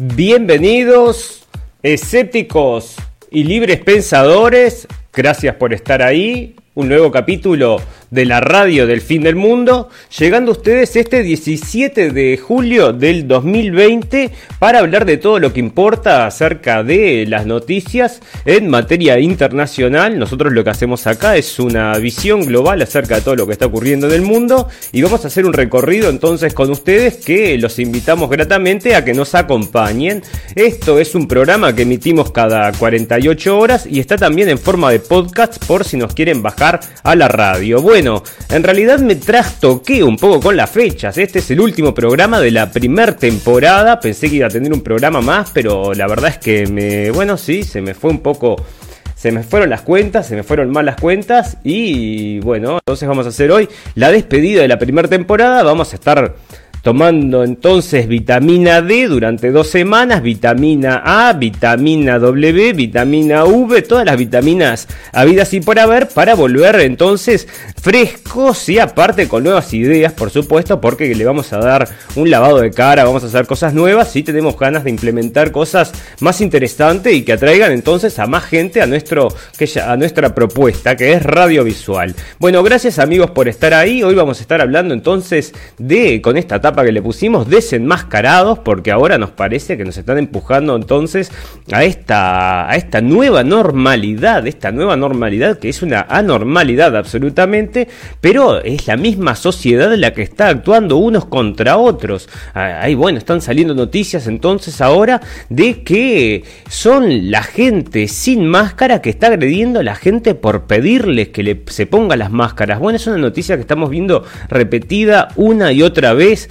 Bienvenidos, escépticos y libres pensadores. Gracias por estar ahí. Un nuevo capítulo de la radio del fin del mundo, llegando a ustedes este 17 de julio del 2020 para hablar de todo lo que importa acerca de las noticias en materia internacional. Nosotros lo que hacemos acá es una visión global acerca de todo lo que está ocurriendo en el mundo y vamos a hacer un recorrido entonces con ustedes que los invitamos gratamente a que nos acompañen. Esto es un programa que emitimos cada 48 horas y está también en forma de podcast por si nos quieren bajar a la radio. En realidad me trastoqué un poco con las fechas. Este es el último programa de la primera temporada. Pensé que iba a tener un programa más, pero la verdad es que me. Bueno, sí, se me fue un poco. Se me fueron las cuentas, se me fueron mal las cuentas y bueno, entonces vamos a hacer hoy la despedida de la primera temporada. Vamos a estar tomando entonces vitamina D durante dos semanas, vitamina A, vitamina W, vitamina V, todas las vitaminas habidas y por haber para volver entonces frescos y aparte con nuevas ideas, por supuesto, porque le vamos a dar un lavado de cara, vamos a hacer cosas nuevas y tenemos ganas de implementar cosas más interesantes y que atraigan entonces a más gente a, nuestro, a nuestra propuesta, que es radiovisual. Bueno, gracias amigos por estar ahí. Hoy vamos a estar hablando entonces de, con esta que le pusimos, desenmascarados, porque ahora nos parece que nos están empujando entonces a esta, a esta nueva normalidad, esta nueva normalidad que es una anormalidad absolutamente, pero es la misma sociedad la que está actuando unos contra otros. Ahí, bueno, están saliendo noticias entonces ahora de que son la gente sin máscara que está agrediendo a la gente por pedirles que le, se ponga las máscaras. Bueno, es una noticia que estamos viendo repetida una y otra vez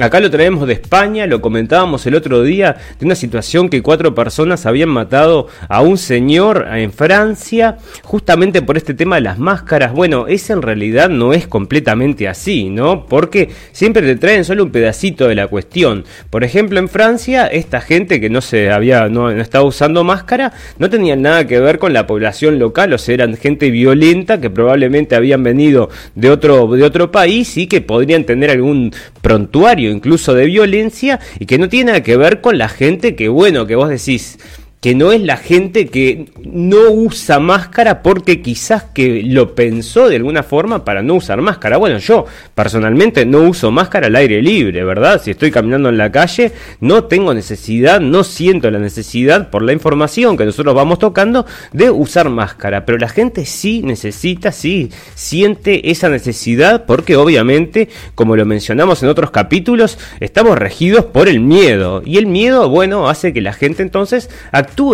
Acá lo traemos de España, lo comentábamos el otro día, de una situación que cuatro personas habían matado a un señor en Francia, justamente por este tema de las máscaras. Bueno, ese en realidad no es completamente así, ¿no? Porque siempre te traen solo un pedacito de la cuestión. Por ejemplo, en Francia, esta gente que no se había, no, estaba usando máscara, no tenían nada que ver con la población local, o sea, eran gente violenta que probablemente habían venido de otro, de otro país y que podrían tener algún prontuario incluso de violencia y que no tiene nada que ver con la gente que, bueno, que vos decís, que no es la gente que no usa máscara porque quizás que lo pensó de alguna forma para no usar máscara. Bueno, yo personalmente no uso máscara al aire libre, ¿verdad? Si estoy caminando en la calle, no tengo necesidad, no siento la necesidad por la información que nosotros vamos tocando de usar máscara. Pero la gente sí necesita, sí siente esa necesidad porque obviamente, como lo mencionamos en otros capítulos, estamos regidos por el miedo. Y el miedo, bueno, hace que la gente entonces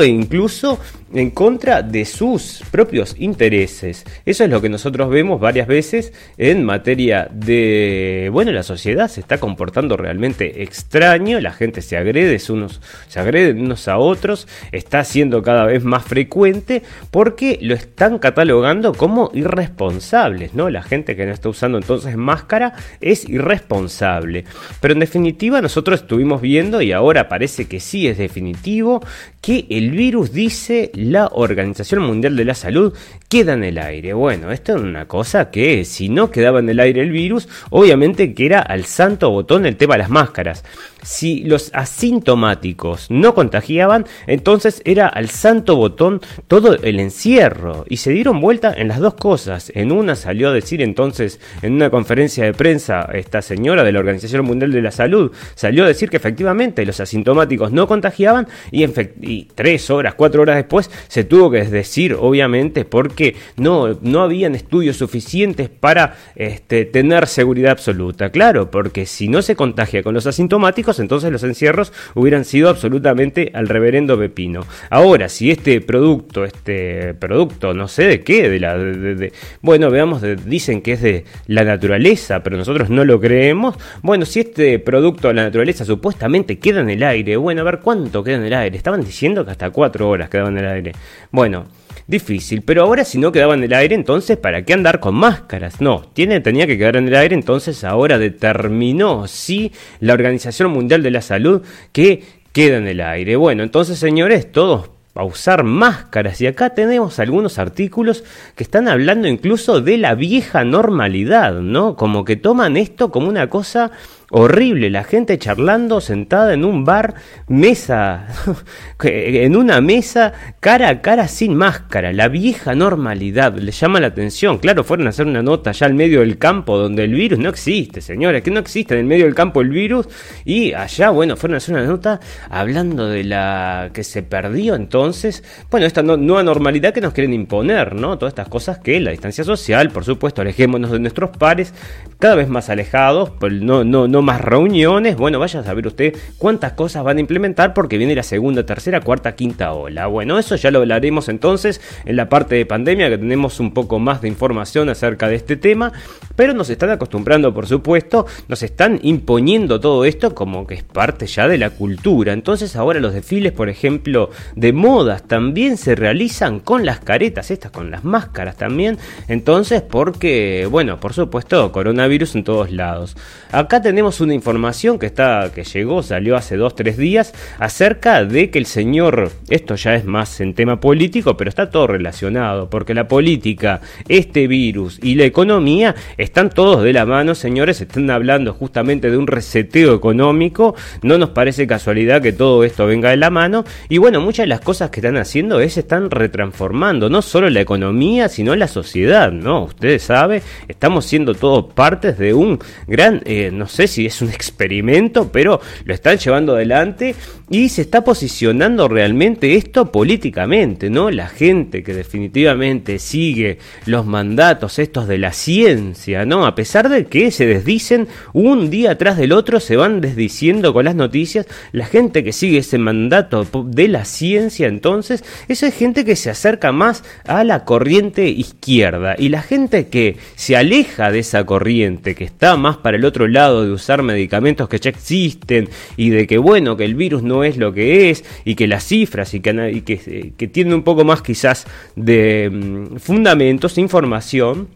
incluso en contra de sus propios intereses. Eso es lo que nosotros vemos varias veces en materia de, bueno, la sociedad se está comportando realmente extraño, la gente se agrede unos, se agreden unos a otros, está siendo cada vez más frecuente porque lo están catalogando como irresponsables, ¿no? La gente que no está usando entonces máscara es irresponsable. Pero en definitiva nosotros estuvimos viendo y ahora parece que sí es definitivo que el virus dice la Organización Mundial de la Salud queda en el aire. Bueno, esto es una cosa que si no quedaba en el aire el virus, obviamente que era al santo botón el tema de las máscaras. Si los asintomáticos no contagiaban, entonces era al santo botón todo el encierro. Y se dieron vuelta en las dos cosas. En una salió a decir entonces en una conferencia de prensa esta señora de la Organización Mundial de la Salud, salió a decir que efectivamente los asintomáticos no contagiaban y, tres horas, cuatro horas después, se tuvo que desdecir, obviamente, porque no, no habían estudios suficientes para este, tener seguridad absoluta. Claro, porque si no se contagia con los asintomáticos, entonces los encierros hubieran sido absolutamente al reverendo pepino. Ahora, si este producto, este producto, no sé de qué, de la, bueno, veamos, dicen que es de la naturaleza, pero nosotros no lo creemos. Bueno, si este producto de la naturaleza supuestamente queda en el aire, bueno, a ver cuánto queda en el aire. Estaban diciendo que hasta cuatro horas quedaba en el aire. Bueno, difícil, pero ahora si no quedaba en el aire, entonces ¿para qué andar con máscaras? No, tiene, tenía que quedar en el aire, entonces ahora determinó, sí, la Organización Mundial de la Salud que queda en el aire. Bueno, entonces señores, todos a usar máscaras. Y acá tenemos algunos artículos que están hablando incluso de la vieja normalidad, ¿no? Como que toman esto como una cosa horrible, la gente charlando sentada en un bar, mesa, en una mesa, cara a cara sin máscara, la vieja normalidad, le llama la atención, claro, fueron a hacer una nota allá al medio del campo donde el virus no existe, señores, que no existe en el medio del campo el virus, y allá, bueno, fueron a hacer una nota hablando de la que se perdió entonces, bueno, esta nueva normalidad que nos quieren imponer, ¿no? Todas estas cosas que la distancia social, por supuesto, alejémonos de nuestros pares, cada vez más alejados, pues no, no, no más reuniones. Bueno, vaya a saber usted cuántas cosas van a implementar porque viene la segunda, tercera, cuarta, quinta ola. Bueno, eso ya lo hablaremos entonces en la parte de pandemia que tenemos un poco más de información acerca de este tema. Pero nos están acostumbrando, por supuesto, nos están imponiendo todo esto como que es parte ya de la cultura. Entonces ahora los desfiles, por ejemplo, de modas también se realizan con las caretas, estas con las máscaras también. Entonces, porque, bueno, por supuesto, coronavirus en todos lados. Acá tenemos una información que está que llegó, salió hace dos tres días acerca de que el señor, esto ya es más en tema político, pero está todo relacionado, porque la política, este virus y la economía están todos de la mano, señores, están hablando justamente de un reseteo económico, no nos parece casualidad que todo esto venga de la mano y bueno, muchas de las cosas que están haciendo es están retransformando no solo la economía, sino la sociedad, ¿no? Ustedes saben, estamos siendo todos partes de un gran, eh, no sé si si es un experimento, pero lo están llevando adelante y se está posicionando realmente esto políticamente, ¿no? La gente que definitivamente sigue los mandatos estos de la ciencia, ¿no? A pesar de que se desdicen un día tras del otro, se van desdiciendo con las noticias, la gente que sigue ese mandato de la ciencia, entonces, esa es gente que se acerca más a la corriente izquierda y la gente que se aleja de esa corriente, que está más para el otro lado de usar medicamentos que ya existen y de que bueno, que el virus no es lo que es y que las cifras y que, y eh, un poco más quizás de mm, fundamentos, información,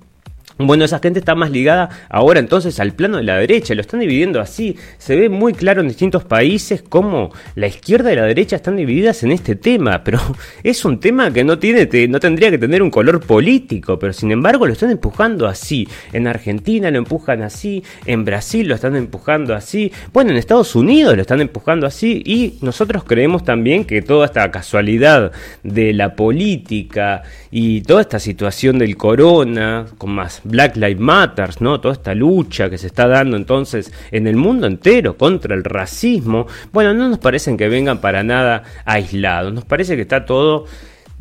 bueno, esa gente está más ligada ahora entonces al plano de la derecha, lo están dividiendo así. Se ve muy claro en distintos países cómo la izquierda y la derecha están divididas en este tema, pero es un tema que no tiene no tendría que tener un color político, pero sin embargo lo están empujando así. En Argentina lo empujan así, en Brasil lo están empujando así, bueno, en Estados Unidos lo están empujando así y nosotros creemos también que toda esta casualidad de la política y toda esta situación del corona con más Black Lives Matter, ¿no? Toda esta lucha que se está dando entonces en el mundo entero contra el racismo, bueno, no nos parecen que vengan para nada aislados, nos parece que está todo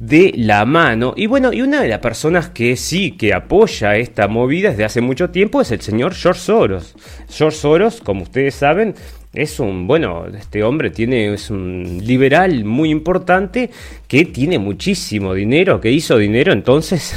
de la mano. Y bueno, y una de las personas que sí, que apoya esta movida desde hace mucho tiempo es el señor George Soros. George Soros, como ustedes saben, es un, bueno, este hombre tiene, es un liberal muy importante que tiene muchísimo dinero, que hizo dinero entonces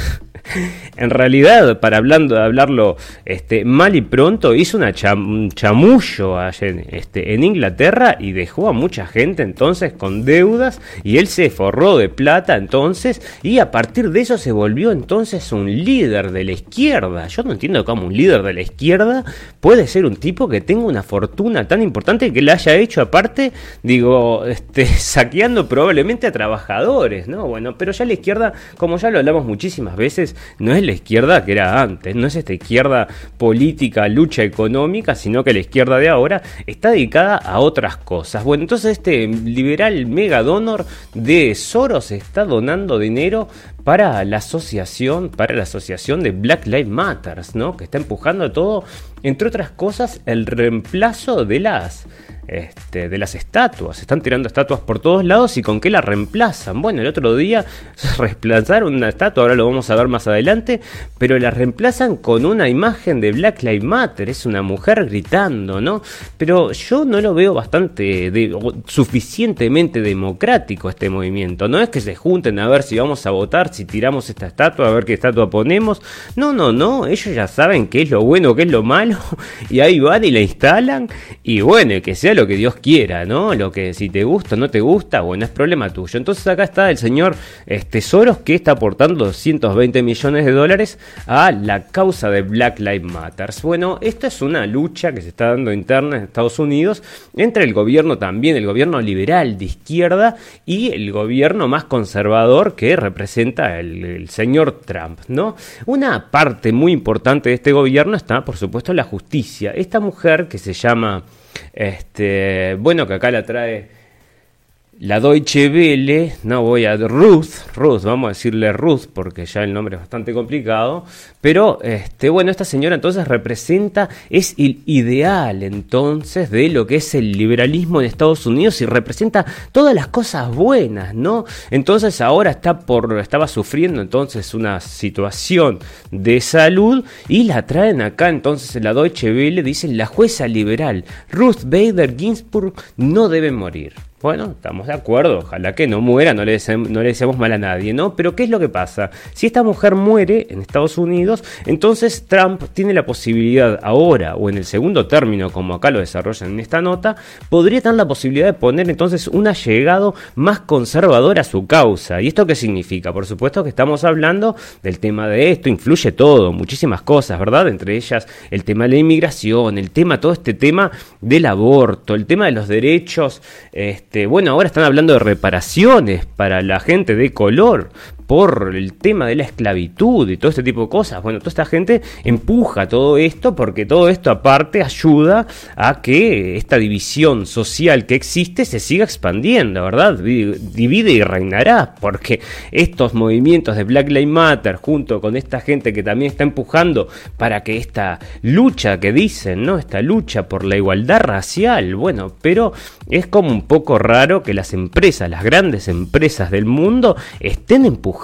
en realidad, para hablando, hablarlo este, mal y pronto, hizo una un chamullo en, este, en Inglaterra y dejó a mucha gente entonces con deudas y él se forró de plata entonces y a partir de eso se volvió entonces un líder de la izquierda. Yo no entiendo cómo un líder de la izquierda puede ser un tipo que tenga una fortuna tan importante que le haya hecho aparte, digo, este, saqueando probablemente a trabajadores, ¿no? Bueno, pero ya la izquierda, como ya lo hablamos muchísimas veces, no es la izquierda que era antes, no es esta izquierda política, lucha económica, sino que la izquierda de ahora está dedicada a otras cosas. Bueno, entonces este liberal mega donor de Soros está donando dinero para la asociación, para la asociación de Black Lives Matter, ¿no? Que está empujando todo, entre otras cosas, el reemplazo de las este, de las estatuas. Están tirando estatuas por todos lados y con qué la reemplazan. Bueno, el otro día reemplazaron una estatua, ahora lo vamos a ver más adelante, pero la reemplazan con una imagen de Black Lives Matter. Es una mujer gritando, ¿no? Pero yo no lo veo bastante suficientemente democrático este movimiento. No es que se junten a ver si vamos a votar, si tiramos esta estatua, a ver qué estatua ponemos. No, no, no. Ellos ya saben qué es lo bueno, qué es lo malo. Y ahí van y la instalan. Y bueno, que sea lo que Dios quiera, ¿no? Lo que si te gusta o no te gusta, bueno, es problema tuyo. Entonces acá está el señor este, Soros que está aportando 220 millones de dólares a la causa de Black Lives Matter. Bueno, esta es una lucha que se está dando interna en Estados Unidos entre el gobierno también, el gobierno liberal de izquierda y el gobierno más conservador que representa el, el señor Trump, ¿no? Una parte muy importante de este gobierno está, por supuesto, la justicia. Esta mujer que se llama este, bueno, que acá la trae la Deutsche Welle, no voy a Ruth, Ruth, vamos a decirle Ruth porque ya el nombre es bastante complicado, pero este, bueno, esta señora entonces representa, es el ideal entonces de lo que es el liberalismo en Estados Unidos y representa todas las cosas buenas, ¿no? Entonces ahora está por, estaba sufriendo entonces una situación de salud y la traen acá entonces en la Deutsche Welle, dicen la jueza liberal Ruth Bader Ginsburg no debe morir. Bueno, estamos de acuerdo, ojalá que no muera, no le, deseamos, no le deseamos mal a nadie, ¿no? Pero ¿qué es lo que pasa? Si esta mujer muere en Estados Unidos, entonces Trump tiene la posibilidad ahora, o en el segundo término, como acá lo desarrollan en esta nota, podría tener la posibilidad de poner entonces un allegado más conservador a su causa. ¿Y esto qué significa? Por supuesto que estamos hablando del tema de esto, influye todo, muchísimas cosas, ¿verdad? Entre ellas el tema de la inmigración, el tema, todo este tema del aborto, el tema de los derechos. Este, este, bueno, ahora están hablando de reparaciones para la gente de color, por el tema de la esclavitud y todo este tipo de cosas. Bueno, toda esta gente empuja todo esto porque todo esto aparte ayuda a que esta división social que existe se siga expandiendo, ¿verdad? Divide y reinará, porque estos movimientos de Black Lives Matter junto con esta gente que también está empujando para que esta lucha que dicen, ¿no? Esta lucha por la igualdad racial, bueno, pero es como un poco raro que las empresas, las grandes empresas del mundo estén empujando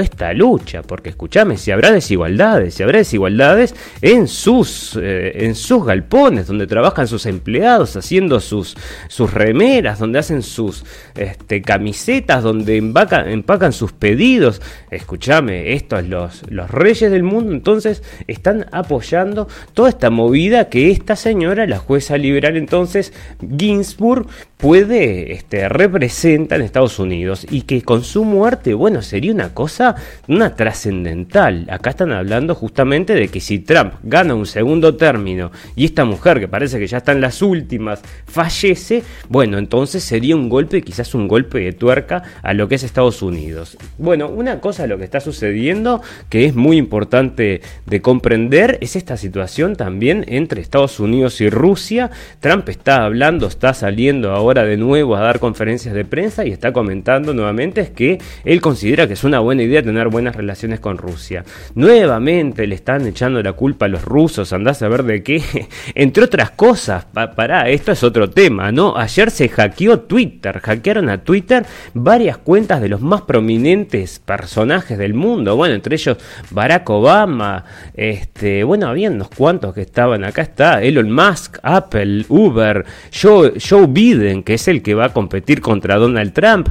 esta lucha, porque escúchame, si habrá desigualdades, si habrá desigualdades en sus, eh, en sus galpones, donde trabajan sus empleados haciendo sus, sus remeras, donde hacen sus este, camisetas, donde empacan, empacan sus pedidos, escúchame, estos los, los reyes del mundo entonces están apoyando toda esta movida que esta señora, la jueza liberal entonces, Ginsburg, puede, este, representa en Estados Unidos y que con su muerte, bueno, sería una cosa, una trascendental. Acá están hablando justamente de que si Trump gana un segundo término y esta mujer, que parece que ya está en las últimas, fallece, bueno, entonces sería un golpe, quizás un golpe de tuerca a lo que es Estados Unidos. Bueno, una cosa lo que está sucediendo que es muy importante de comprender es esta situación también entre Estados Unidos y Rusia. Trump está hablando, está saliendo ahora de nuevo a dar conferencias de prensa y está comentando nuevamente que él considera que es una buena idea tener buenas relaciones con Rusia. Nuevamente le están echando la culpa a los rusos, andás a ver de qué. Entre otras cosas, para esto es otro tema, ¿no? Ayer se hackeó Twitter, hackearon a Twitter varias cuentas de los más prominentes personajes del mundo, bueno, entre ellos Barack Obama, este, bueno, había unos cuantos que estaban, acá está Elon Musk, Apple, Uber, Joe, Joe Biden, que es el que va a competir contra Donald Trump.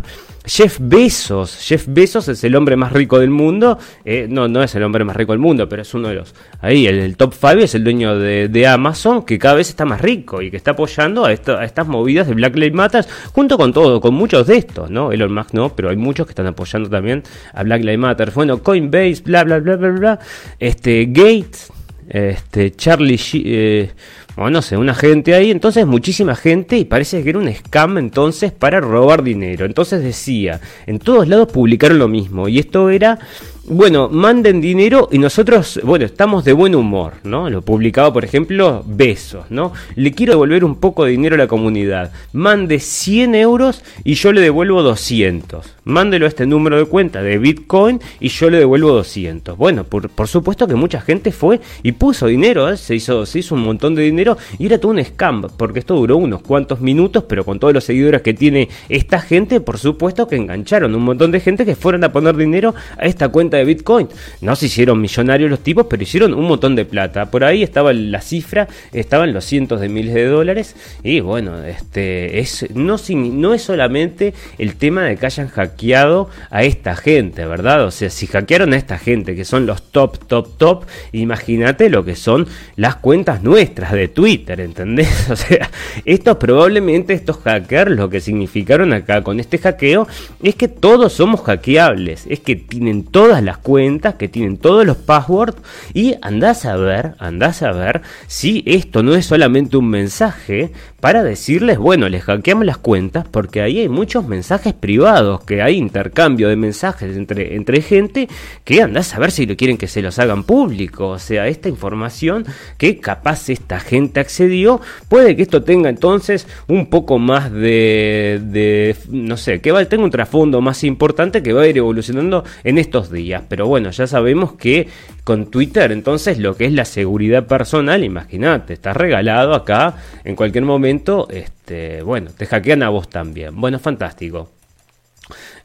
Jeff Bezos, Jeff Bezos es el hombre más rico del mundo, eh, no, no es el hombre más rico del mundo, pero es uno de los, ahí, el, top 5 es el dueño de, Amazon, que cada vez está más rico y que está apoyando a, estas movidas de Black Lives Matter, junto con todo, con muchos de estos, ¿no? Elon Musk no, pero hay muchos que están apoyando también a Black Lives Matter. Bueno, Coinbase, bla, bla, bla, bla, bla, este, Gates, este, Charlie, eh, o no sé, una gente ahí, entonces muchísima gente y parece que era un scam entonces para robar dinero. Entonces decía, en todos lados publicaron lo mismo y esto era bueno, manden dinero y nosotros, bueno, estamos de buen humor, ¿no? Lo publicado, por ejemplo, Besos, ¿no? Le quiero devolver un poco de dinero a la comunidad. Mande 100 euros y yo le devuelvo 200. Mándelo a este número de cuenta de Bitcoin y yo le devuelvo 200. Bueno, por, por supuesto que mucha gente fue y puso dinero, ¿eh? se, hizo, se hizo un montón de dinero y era todo un scam, porque esto duró unos cuantos minutos, pero con todos los seguidores que tiene esta gente, por supuesto que engancharon un montón de gente que fueron a poner dinero a esta cuenta Bitcoin. No se hicieron millonarios los tipos, pero hicieron un montón de plata. Por ahí estaba la cifra, estaban los cientos de miles de dólares. Y bueno, este es no, no es solamente el tema de que hayan hackeado a esta gente, ¿verdad? O sea, si hackearon a esta gente, que son los top, top, top, imagínate lo que son las cuentas nuestras de Twitter, ¿entendés? O sea, estos probablemente, estos hackers, lo que significaron acá con este hackeo, es que todos somos hackeables, es que tienen todas las cuentas, que tienen todos los passwords y andás a ver, andás a ver si esto no es solamente un mensaje para decirles, bueno, les hackeamos las cuentas porque ahí hay muchos mensajes privados, que hay intercambio de mensajes entre, entre gente que andás a ver si lo quieren que se los hagan público, o sea, esta información que capaz esta gente accedió, puede que esto tenga entonces un poco más de, no sé, que va, tenga un trasfondo más importante que va a ir evolucionando en estos días, pero bueno, ya sabemos que con Twitter, entonces lo que es la seguridad personal, imagínate, estás regalado acá en cualquier momento, este, bueno, te hackean a vos también. Bueno, fantástico.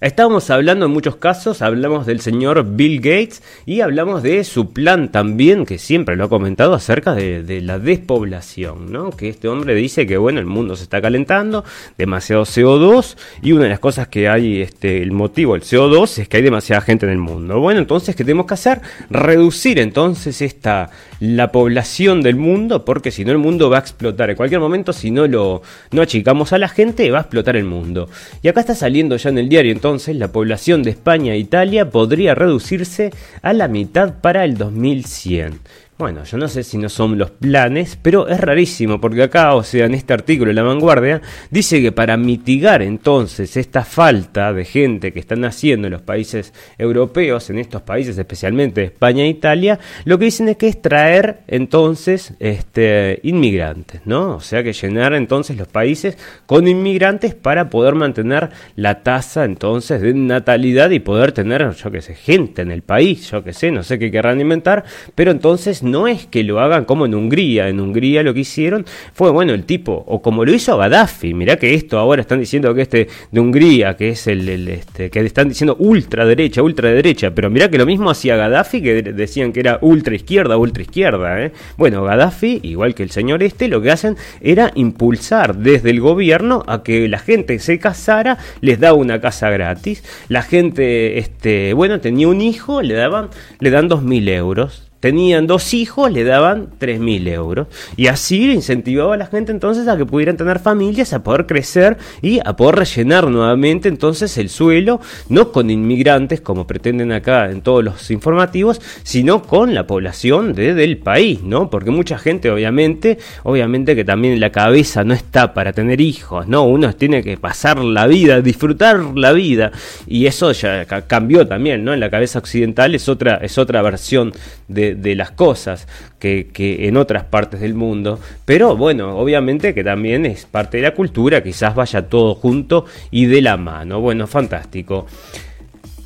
Estábamos hablando en muchos casos, hablamos del señor Bill Gates y hablamos de su plan también, que siempre lo ha comentado, acerca de, la despoblación, ¿no? Que este hombre dice que, bueno, el mundo se está calentando, demasiado CO2, y una de las cosas que hay, este, el motivo del CO2 es que hay demasiada gente en el mundo. Bueno, entonces, ¿qué tenemos que hacer? Reducir entonces esta, la población del mundo, porque si no el mundo va a explotar. En cualquier momento, si no lo no achicamos a la gente, va a explotar el mundo. Y acá está saliendo ya en el diario entonces entonces la población de España e Italia podría reducirse a la mitad para el 2100. Bueno, yo no sé si no son los planes, pero es rarísimo porque acá, o sea, en este artículo de La Vanguardia, dice que para mitigar entonces esta falta de gente que están naciendo en los países europeos, en estos países especialmente España e Italia, lo que dicen es que es traer entonces este, inmigrantes, ¿no? O sea que llenar entonces los países con inmigrantes para poder mantener la tasa entonces de natalidad y poder tener, yo qué sé, gente en el país, yo qué sé, no sé qué querrán inventar, pero entonces no es que lo hagan como en Hungría. En Hungría lo que hicieron fue, bueno, el tipo, o como lo hizo Gaddafi. Mirá que esto ahora están diciendo que este de Hungría, que es el, este, que están diciendo ultraderecha, ultraderecha. Pero mirá que lo mismo hacía Gaddafi, que decían que era ultra izquierda, ultra izquierda. ¿eh? Bueno, Gaddafi, igual que el señor este, lo que hacen era impulsar desde el gobierno a que la gente se casara, les daba una casa gratis. La gente, este, bueno, tenía un hijo, le daban, le dan dos mil euros tenían dos hijos, le daban 3.000 euros. Y así incentivaba a la gente entonces a que pudieran tener familias, a poder crecer y a poder rellenar nuevamente entonces el suelo, no con inmigrantes como pretenden acá en todos los informativos, sino con la población de, del país, ¿no? Porque mucha gente obviamente, obviamente que también la cabeza no está para tener hijos, ¿no? Uno tiene que pasar la vida, disfrutar la vida y eso ya cambió también, ¿no? En la cabeza occidental es otra, es otra versión de, de, las cosas que, que, en otras partes del mundo. Pero bueno, obviamente que también es parte de la cultura, quizás vaya todo junto y de la mano. Bueno, fantástico.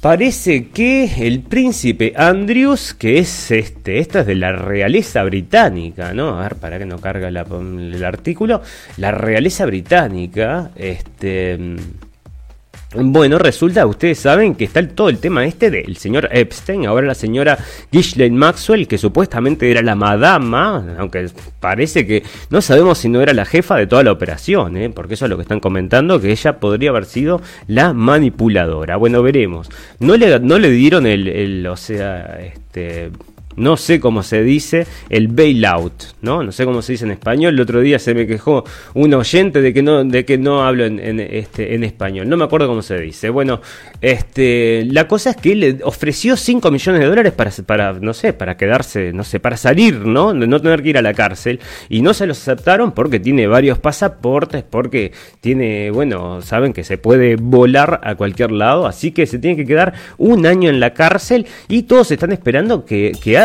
Parece que el príncipe Andrews, que es este, esta es de la realeza británica, ¿no? A ver, para que no carga el artículo. La realeza británica, este bueno, resulta, ustedes saben que está todo el tema este del señor Epstein, ahora la señora Ghislaine Maxwell, que supuestamente era la madama, aunque parece que no sabemos si no era la jefa de toda la operación, ¿eh? porque eso es lo que están comentando, que ella podría haber sido la manipuladora. Bueno, veremos. No le, no le dieron el, el o sea, este no sé cómo se dice, el bailout, ¿no? No sé cómo se dice en español. El otro día se me quejó un oyente de que no, de que no hablo en, este, en español. No me acuerdo cómo se dice. Bueno, este, la cosa es que le ofreció 5 millones de dólares para, para, no sé, para quedarse, no sé, para salir, ¿no? De no tener que ir a la cárcel. Y no se los aceptaron porque tiene varios pasaportes, porque tiene, bueno, saben que se puede volar a cualquier lado. Así que se tiene que quedar un año en la cárcel y todos están esperando que, que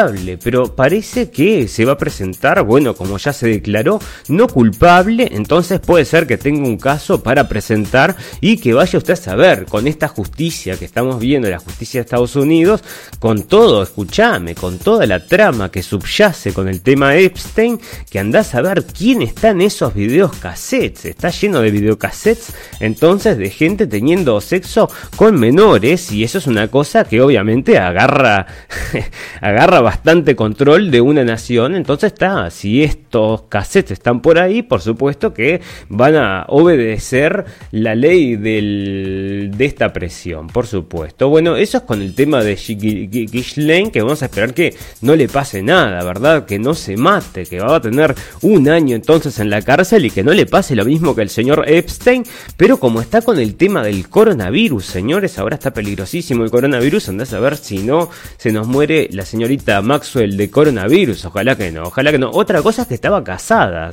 Pero parece que se va a presentar, bueno, como ya se declaró, no culpable. Entonces puede ser que tenga un caso para presentar y que vaya usted a saber con esta justicia que estamos viendo, la justicia de Estados Unidos, con todo, escúchame, con toda la trama que subyace con el tema Epstein, que andás a ver quién está en esos videos cassettes. Está lleno de videocassettes entonces de gente teniendo sexo con menores y eso es una cosa que obviamente agarra agarra bastante control de una nación. Entonces está, si estos cassettes están por ahí, por supuesto que van a obedecer la ley del, de esta presión, por supuesto. Bueno, eso es con el tema de Ghislaine, que vamos a esperar que no le pase nada, ¿verdad? Que no se mate, que va a tener un año entonces en la cárcel y que no le pase lo mismo que el señor Epstein, pero como está con el tema del coronavirus, señores, ahora está peligrosísimo el coronavirus, andás a ver si no se nos muere la señorita Maxwell de coronavirus, ojalá que no, ojalá que no. Otra cosa es que estaba casada,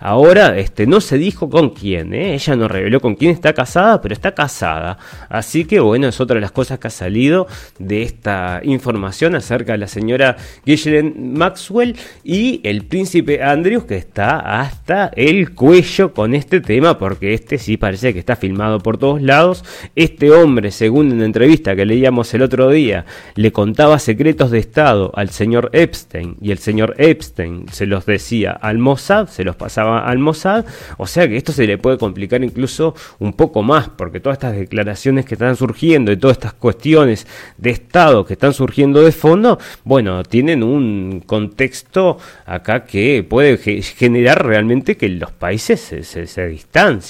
ahora este, no se dijo con quién, ¿eh? ella no reveló con quién está casada, pero está casada. Así que bueno, es otra de las cosas que ha salido de esta información acerca de la señora Ghislaine Maxwell y el príncipe Andrews que está hasta el cuello con este tema porque este sí parece que está filmado por todos lados. Este hombre, según una entrevista que leíamos el otro día, le contaba secretos de Estado al señor Epstein y el señor Epstein se los decía al Mossad, se los pasaba al Mossad, o sea que esto se le puede complicar incluso un poco más, porque todas estas declaraciones que están surgiendo y todas estas cuestiones de Estado que están surgiendo de fondo, bueno, tienen un contexto acá que puede generar realmente que los países se, se,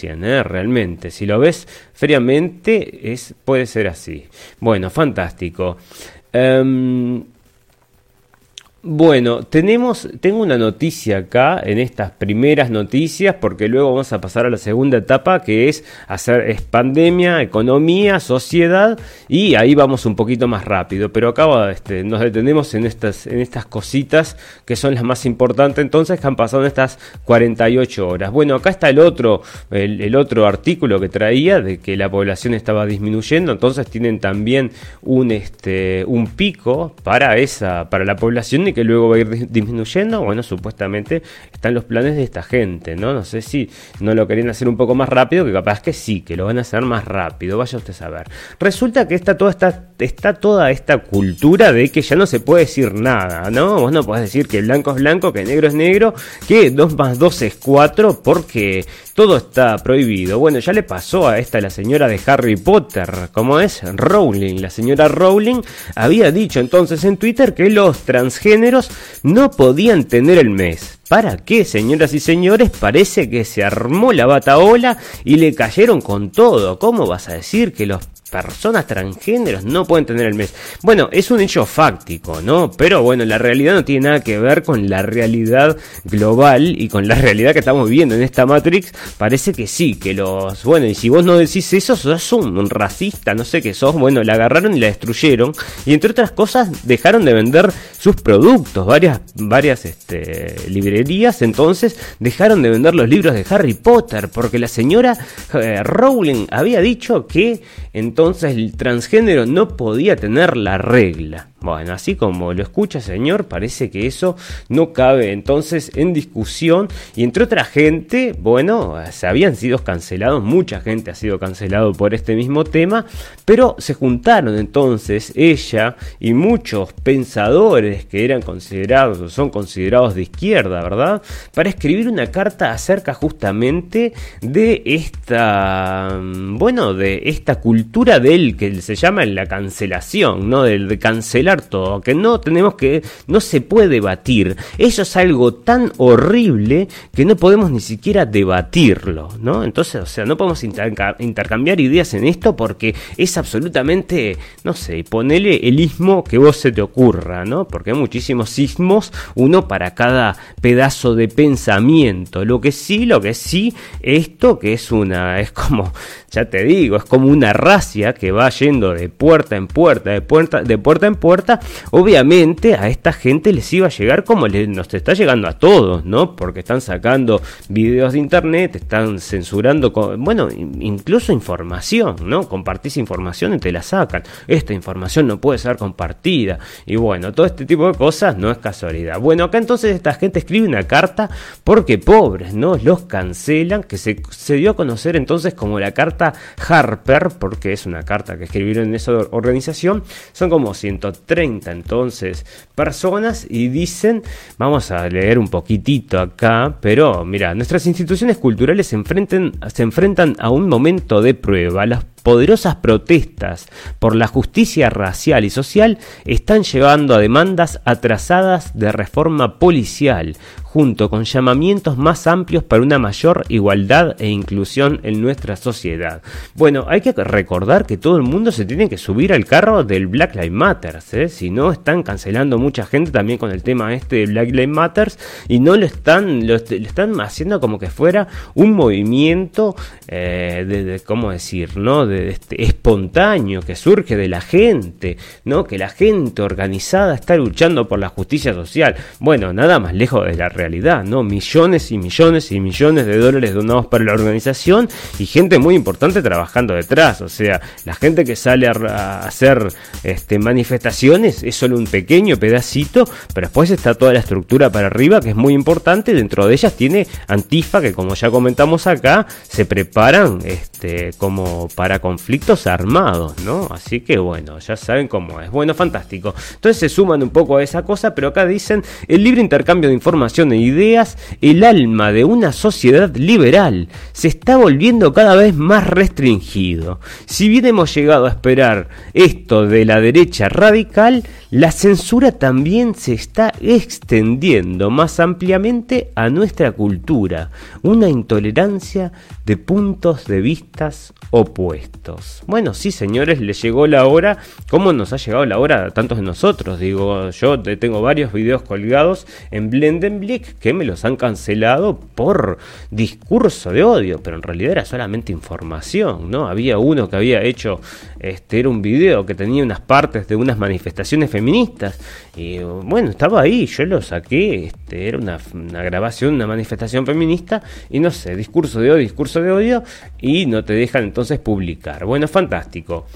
¿eh? realmente. Si lo ves fríamente, es, puede ser así. Bueno, fantástico. Em, bueno, tenemos, tengo una noticia acá en estas primeras noticias, porque luego vamos a pasar a la segunda etapa, que es hacer es pandemia, economía, sociedad, y ahí vamos un poquito más rápido. Pero acá este, nos detenemos en estas, en estas cositas que son las más importantes, entonces que han pasado en estas 48 horas. Bueno, acá está el otro, el, otro artículo que traía de que la población estaba disminuyendo, entonces tienen también un, este, un pico para esa, para la población que luego va a ir disminuyendo. Bueno, supuestamente están los planes de esta gente, ¿no? No sé si no lo querían hacer un poco más rápido, que capaz que sí, que lo van a hacer más rápido, vaya usted a saber. Resulta que está toda esta, está toda esta cultura de que ya no se puede decir nada, ¿no? Vos no podés decir que blanco es blanco, que negro es negro, que 2 más 2 es 4, porque todo está prohibido. Bueno, ya le pasó a esta la señora de Harry Potter, como es Rowling. La señora Rowling había dicho entonces en Twitter que los transgéneros no podían tener el mes. ¿Para qué, señoras y señores? Parece que se armó la bataola y le cayeron con todo. ¿Cómo vas a decir que los personas transgéneros no pueden tener el mes. Bueno, es un hecho fáctico, ¿no? Pero bueno, la realidad no tiene nada que ver con la realidad global y con la realidad que estamos viviendo en esta Matrix. Parece que sí, que los... Bueno, y si vos no decís eso, sos un, racista, no sé qué sos. Bueno, la agarraron y la destruyeron. Y entre otras cosas, dejaron de vender sus productos. Varias, varias este, librerías entonces dejaron de vender los libros de Harry Potter porque la señora eh, Rowling había dicho que entonces el transgénero no podía tener la regla. Bueno, así como lo escucha señor, parece que eso no cabe entonces en discusión y entre otra gente, bueno, se habían sido cancelados, mucha gente ha sido cancelado por este mismo tema, pero se juntaron entonces ella y muchos pensadores que eran considerados o son considerados de izquierda, ¿verdad? Para escribir una carta acerca justamente de esta, bueno, de esta cultura del que se llama la cancelación, ¿no? Del de cancelar todo, que no tenemos que, no se puede debatir. Eso es algo tan horrible que no podemos ni siquiera debatirlo, ¿no? Entonces, o sea, no podemos intercambiar ideas en esto porque es absolutamente, no sé, ponele el ismo que vos se te ocurra, ¿no? Porque hay muchísimos ismos, uno para cada pedazo de pensamiento. Lo que sí, lo que sí, esto que es una, es como, ya te digo, es como una racia que va yendo de puerta en puerta, de puerta, de puerta en puerta. Obviamente a esta gente les iba a llegar como nos está llegando a todos, ¿no? Porque están sacando videos de internet, están censurando, bueno, incluso información, ¿no? Compartís información y te la sacan. Esta información no puede ser compartida. Y bueno, todo este tipo de cosas no es casualidad. Bueno, acá entonces esta gente escribe una carta porque pobres, ¿no? Los cancelan, que se, se dio a conocer entonces como la carta Harper, porque es una carta que escribieron en esa organización. Son como 130 entonces personas y dicen, vamos a leer un poquitito acá, pero mira, nuestras instituciones culturales se, enfrenten, se enfrentan a un momento de prueba. Las poderosas protestas por la justicia racial y social están llevando a demandas atrasadas de reforma policial, junto con llamamientos más amplios para una mayor igualdad e inclusión en nuestra sociedad. Bueno, hay que recordar que todo el mundo se tiene que subir al carro del Black Lives Matter, ¿eh? si no están cancelando mucha gente también con el tema este de Black Lives Matter y no lo están, lo, están haciendo como que fuera un movimiento eh, de, ¿cómo decir? ¿no? De, este, espontáneo que surge de la gente, ¿no? Que la gente organizada está luchando por la justicia social. Bueno, nada más lejos de la realidad, ¿no? Millones y millones y millones de dólares donados para la organización y gente muy importante trabajando detrás. O sea, la gente que sale a, hacer este, manifestaciones es solo un pequeño pedacito, pero después está toda la estructura para arriba que es muy importante. Dentro de ellas tiene Antifa, que como ya comentamos acá, se preparan este, como para conflictos armados, ¿no? Así que bueno, ya saben cómo es. Bueno, fantástico. Entonces se suman un poco a esa cosa, pero acá dicen el libre intercambio de información de ideas, el alma de una sociedad liberal se está volviendo cada vez más restringido. Si bien hemos llegado a esperar esto de la derecha radical, la censura también se está extendiendo más ampliamente a nuestra cultura, una intolerancia de puntos de vistas opuestos. Bueno, sí, señores, le llegó la hora, como nos ha llegado la hora a tantos de nosotros. Digo, yo tengo varios videos colgados en Blendenblick que me los han cancelado por discurso de odio, pero en realidad era solamente información, ¿no? Había uno que había hecho, este, era un video que tenía unas partes de unas manifestaciones feministas y bueno, estaba ahí, yo lo saqué, este, era una, grabación, una manifestación feminista y no sé, discurso de odio, discurso de odio y no te dejan entonces publicar. Bueno, fantástico.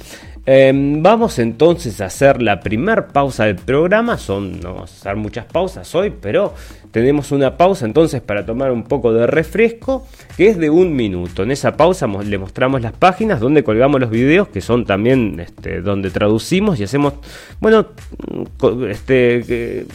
Em, vamos entonces a hacer la primer pausa del programa. Son, no hacer muchas pausas hoy, pero tenemos una pausa entonces para tomar un poco de refresco, que es de un minuto. En esa pausa le mostramos las páginas donde colgamos los videos, que son también este, donde traducimos y hacemos, bueno, este,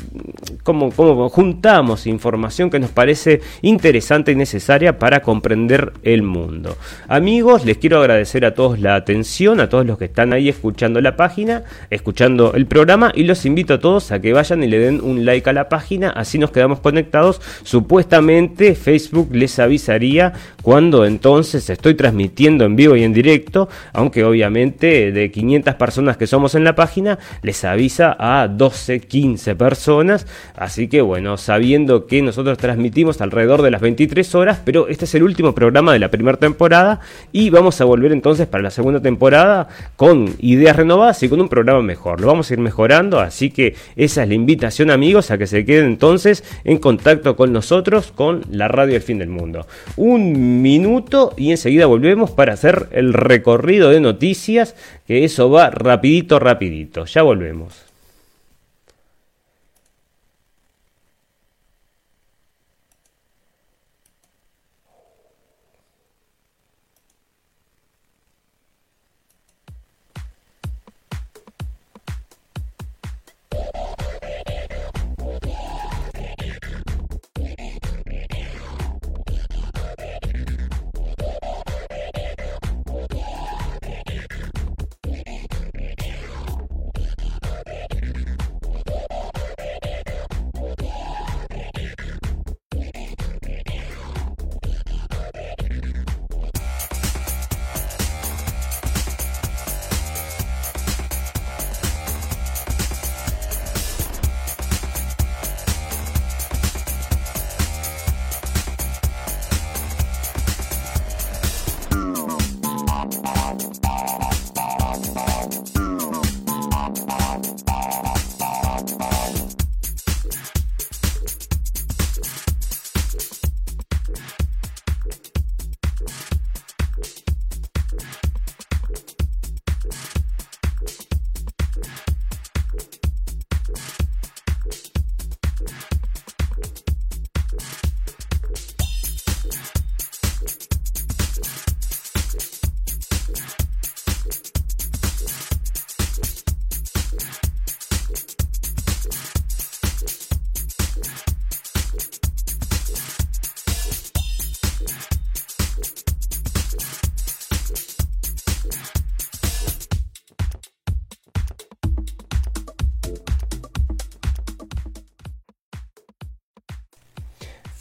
como, como juntamos información que nos parece interesante y necesaria para comprender el mundo. Amigos, les quiero agradecer a todos la atención, a todos los que están ahí escuchando la página, escuchando el programa y los invito a todos a que vayan y le den un like a la página, así nos quedamos conectados. Supuestamente Facebook les avisaría cuando entonces estoy transmitiendo en vivo y en directo, aunque obviamente de 500 personas que somos en la página, les avisa a 12, 15 personas. Así que bueno, sabiendo que nosotros transmitimos alrededor de las 23 horas, pero este es el último programa de la primera temporada y vamos a volver entonces para la segunda temporada con ideas renovadas y con un programa mejor. Lo vamos a ir mejorando, así que esa es la invitación amigos a que se queden entonces en contacto con nosotros con la radio del fin del mundo. Un minuto y enseguida volvemos para hacer el recorrido de noticias, que eso va rapidito, rapidito. Ya volvemos.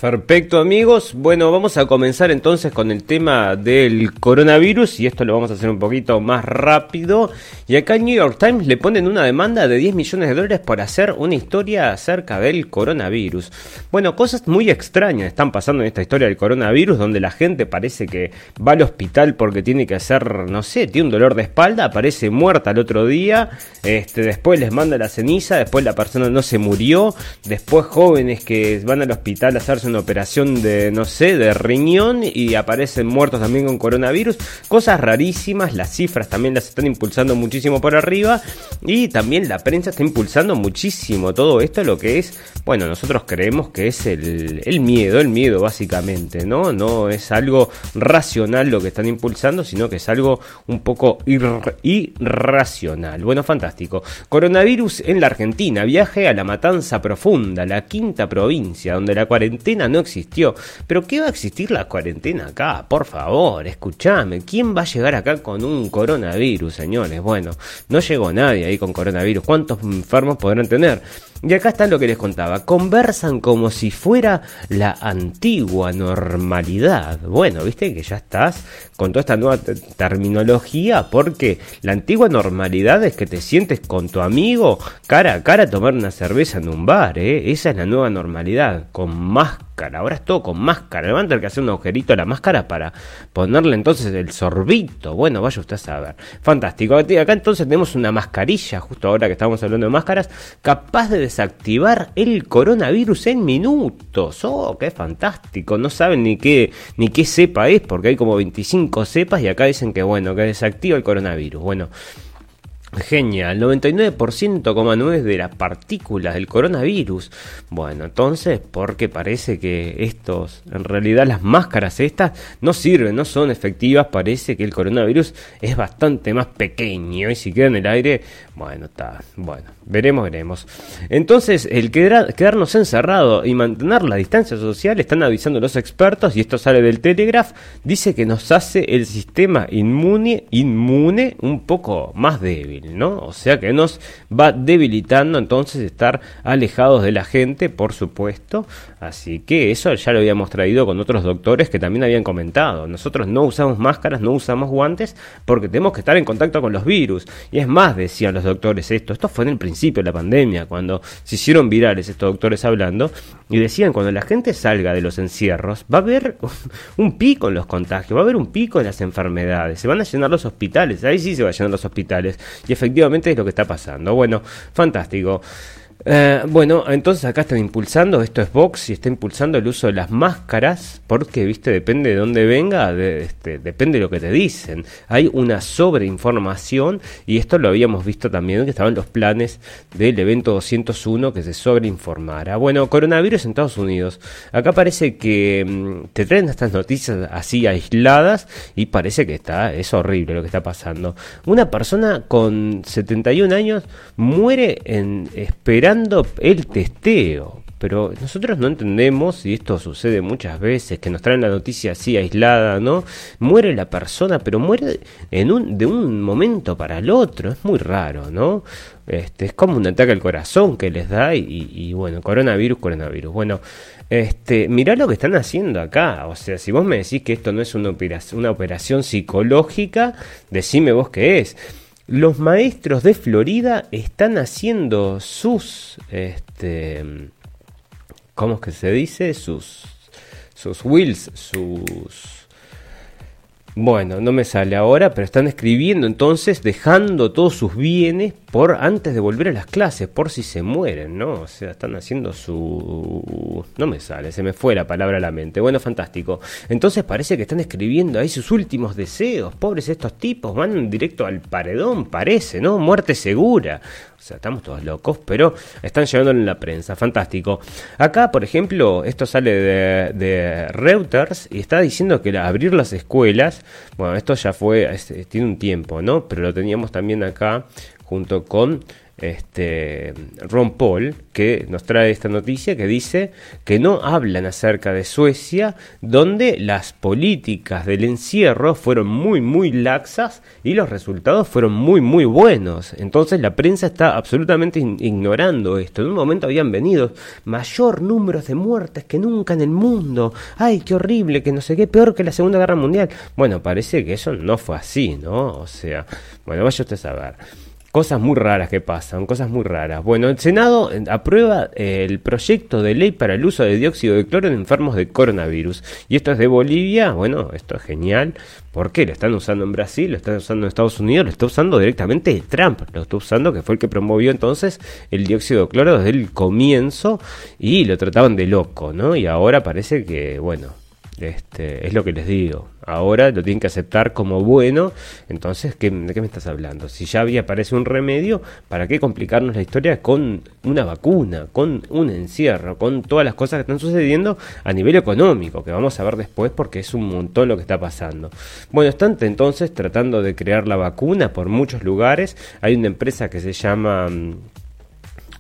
Perfecto amigos, bueno vamos a comenzar entonces con el tema del coronavirus y esto lo vamos a hacer un poquito más rápido y acá en New York Times le ponen una demanda de 10 millones de dólares por hacer una historia acerca del coronavirus. Bueno, cosas muy extrañas están pasando en esta historia del coronavirus donde la gente parece que va al hospital porque tiene que hacer, no sé, tiene un dolor de espalda, aparece muerta el otro día, este, después les manda la ceniza, después la persona no se murió, después jóvenes que van al hospital a hacerse una operación de, no sé, de riñón y aparecen muertos también con coronavirus. Cosas rarísimas, las cifras también las están impulsando muchísimo por arriba y también la prensa está impulsando muchísimo todo esto, lo que es, bueno, nosotros creemos que es el, el miedo, el miedo básicamente, ¿no? No es algo racional lo que están impulsando, sino que es algo un poco irracional. Bueno, fantástico. Coronavirus en la Argentina, viaje a la Matanza Profunda, la quinta provincia, donde la cuarentena no existió. Pero ¿qué va a existir la cuarentena acá? Por favor, escúchame. ¿Quién va a llegar acá con un coronavirus, señores? Bueno, no llegó nadie ahí con coronavirus. ¿Cuántos enfermos podrán tener? Y acá está lo que les contaba. Conversan como si fuera la antigua normalidad. Bueno, viste que ya estás con toda esta nueva terminología porque la antigua normalidad es que te sientes con tu amigo cara a cara a tomar una cerveza en un bar. ¿eh? Esa es la nueva normalidad. Con más Ahora es todo con máscara. Le que hacer un agujerito a la máscara para ponerle entonces el sorbito. Bueno, vaya usted a saber. Fantástico. Acá entonces tenemos una mascarilla, justo ahora que estamos hablando de máscaras, capaz de desactivar el coronavirus en minutos. Oh, qué fantástico. No saben ni qué, ni qué cepa es, porque hay como 25 cepas y acá dicen que bueno, que desactiva el coronavirus. Bueno. Genial, 99,9 de las partículas del coronavirus. Bueno, entonces, porque parece que estos, en realidad las máscaras estas no sirven, no son efectivas, parece que el coronavirus es bastante más pequeño y si queda en el aire, bueno, está, bueno, veremos, veremos. Entonces, el quedarnos encerrado y mantener la distancia social, están avisando los expertos, y esto sale del Telegraph, dice que nos hace el sistema inmune, inmune un poco más débil. ¿No? O sea que nos va debilitando entonces estar alejados de la gente, por supuesto. Así que eso ya lo habíamos traído con otros doctores que también habían comentado. Nosotros no usamos máscaras, no usamos guantes porque tenemos que estar en contacto con los virus. Y es más, decían los doctores esto. Esto fue en el principio de la pandemia, cuando se hicieron virales estos doctores hablando. Y decían, cuando la gente salga de los encierros, va a haber un pico en los contagios, va a haber un pico en las enfermedades. Se van a llenar los hospitales. Ahí sí se van a llenar los hospitales. Y efectivamente es lo que está pasando. Bueno, fantástico. Eh, bueno, entonces acá están impulsando, esto es Vox y está impulsando el uso de las máscaras, porque, viste, depende de dónde venga, este, depende de lo que te dicen. Hay una sobreinformación y esto lo habíamos visto también, que estaban los planes del evento 201 que se sobreinformara. Bueno, coronavirus en Estados Unidos. Acá parece que mm, te traen estas noticias así aisladas y parece que está, es horrible lo que está pasando. Una persona con 71 años muere en el testeo. Pero nosotros no entendemos, y esto sucede muchas veces, que nos traen la noticia así aislada, ¿no? Muere la persona, pero muere en un, de un momento para el otro. Es muy raro, ¿no? Este, es como un ataque al corazón que les da y, bueno, coronavirus, coronavirus. Bueno, este, mirá lo que están haciendo acá. O sea, si vos me decís que esto no es una operación, una operación psicológica, decime vos qué es los maestros de Florida están haciendo sus, este, ¿cómo es que se dice? Sus, sus wills, sus bueno, no me sale ahora, pero están escribiendo entonces dejando todos sus bienes por antes de volver a las clases, por si se mueren, ¿no? O sea, están haciendo su... No me sale, se me fue la palabra a la mente. Bueno, fantástico. Entonces parece que están escribiendo ahí sus últimos deseos. Pobres estos tipos, van directo al paredón, parece, ¿no? Muerte segura. O sea, estamos todos locos, pero están llevándolo en la prensa. Fantástico. Acá, por ejemplo, esto sale de, de Reuters y está diciendo que abrir las escuelas, bueno, esto ya fue, tiene un tiempo, ¿no? Pero lo teníamos también acá junto con este, Ron Paul, que nos trae esta noticia que dice que no hablan acerca de Suecia, donde las políticas del encierro fueron muy, muy laxas y los resultados fueron muy, muy buenos. Entonces la prensa está absolutamente ignorando esto. En un momento habían venido mayor número de muertes que nunca en el mundo. Ay, qué horrible, que no sé qué, peor que la Segunda Guerra Mundial. Bueno, parece que eso no fue así, ¿no? O sea, bueno, vaya usted a saber. Cosas muy raras que pasan, cosas muy raras. Bueno, el Senado eh, aprueba eh, el proyecto de ley para el uso de dióxido de cloro en enfermos de coronavirus. Y esto es de Bolivia. Bueno, esto es genial. ¿Por qué? Lo están usando en Brasil, lo están usando en Estados Unidos, lo está usando directamente Trump. Lo está usando, que fue el que promovió entonces el dióxido de cloro desde el comienzo. Y lo trataban de loco, ¿no? Y ahora parece que, bueno, este, es lo que les digo. Ahora lo tienen que aceptar como bueno. Entonces, ¿qué, ¿de qué me estás hablando? Si ya había aparece un remedio, ¿para qué complicarnos la historia con una vacuna, con un encierro, con todas las cosas que están sucediendo a nivel económico? Que vamos a ver después porque es un montón lo que está pasando. Bueno, están entonces tratando de crear la vacuna por muchos lugares. Hay una empresa que se llama mm,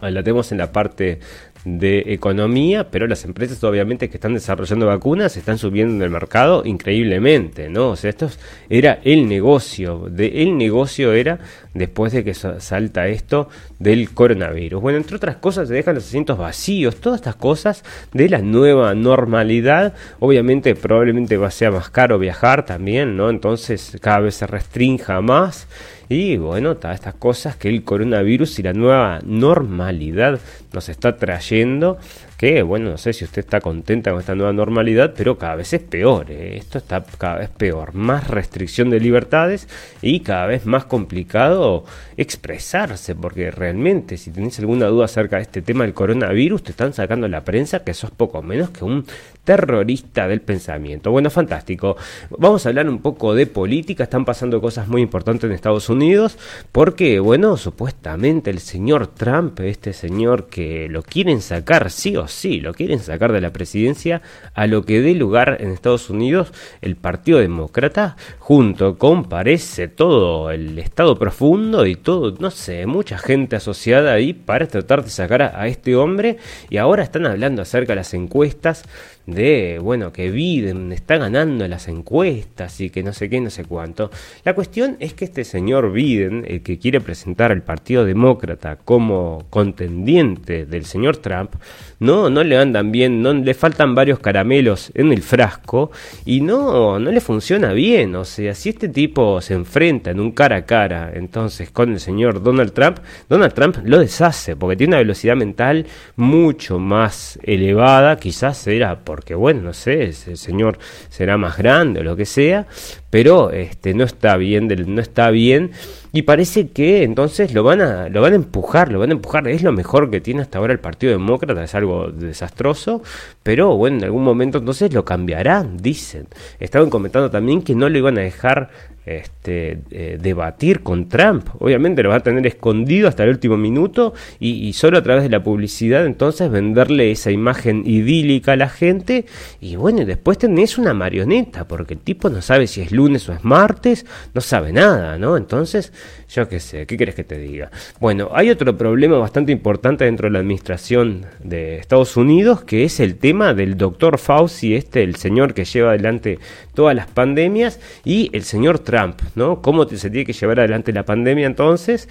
la tenemos en la parte de economía, pero las empresas obviamente que están desarrollando vacunas están subiendo en el mercado increíblemente, ¿no? O sea, esto era el negocio, el negocio era después de que salta esto del coronavirus. Bueno, entre otras cosas se dejan los asientos vacíos, todas estas cosas de la nueva normalidad, obviamente probablemente va a ser más caro viajar también, ¿no? Entonces cada vez se restrinja más y bueno, todas estas cosas que el coronavirus y la nueva normalidad nos está trayendo que, bueno, no sé si usted está contenta con esta nueva normalidad, pero cada vez es peor, ¿eh? esto está cada vez peor, más restricción de libertades y cada vez más complicado expresarse, porque realmente si tenéis alguna duda acerca de este tema del coronavirus, te están sacando la prensa que sos poco menos que un terrorista del pensamiento. Bueno, fantástico. Vamos a hablar un poco de política, están pasando cosas muy importantes en Estados Unidos, porque, bueno, supuestamente el señor Trump, este señor que lo quieren sacar sí o sí, lo quieren sacar de la presidencia a lo que dé lugar en Estados Unidos el Partido Demócrata, junto con, parece, todo el Estado profundo y todo, no sé, mucha gente asociada ahí para tratar de sacar a, este hombre. Y ahora están hablando acerca de las encuestas de, bueno, que Biden está ganando las encuestas y que no sé qué, no sé cuánto. La cuestión es que este señor Biden, el que quiere presentar al Partido Demócrata como contendiente del señor Trump, no, no le andan bien, no le faltan varios caramelos en el frasco y no, no le funciona bien. O sea, si este tipo se enfrenta en un cara a cara entonces con el señor Donald Trump, Donald Trump lo deshace porque tiene una velocidad mental mucho más elevada, quizás era porque, bueno, no sé, el señor será más grande o lo que sea, pero este no está bien, no está bien y parece que entonces lo van a lo van a empujar, lo van a empujar, es lo mejor que tiene hasta ahora el Partido Demócrata, es algo desastroso, pero bueno, en algún momento entonces lo cambiarán, dicen. Estaban comentando también que no lo iban a dejar este, eh, debatir con Trump. Obviamente lo va a tener escondido hasta el último minuto y, solo a través de la publicidad entonces venderle esa imagen idílica a la gente y bueno, después tenés una marioneta porque el tipo no sabe si es lunes o es martes, no sabe nada, ¿no? Entonces, yo qué sé, ¿qué quieres que te diga? Bueno, hay otro problema bastante importante dentro de la administración de Estados Unidos que es el tema del doctor Fauci, este, el señor que lleva adelante todas las pandemias y el señor Trump Trump, ¿no? ¿Cómo se tiene que llevar adelante la pandemia entonces?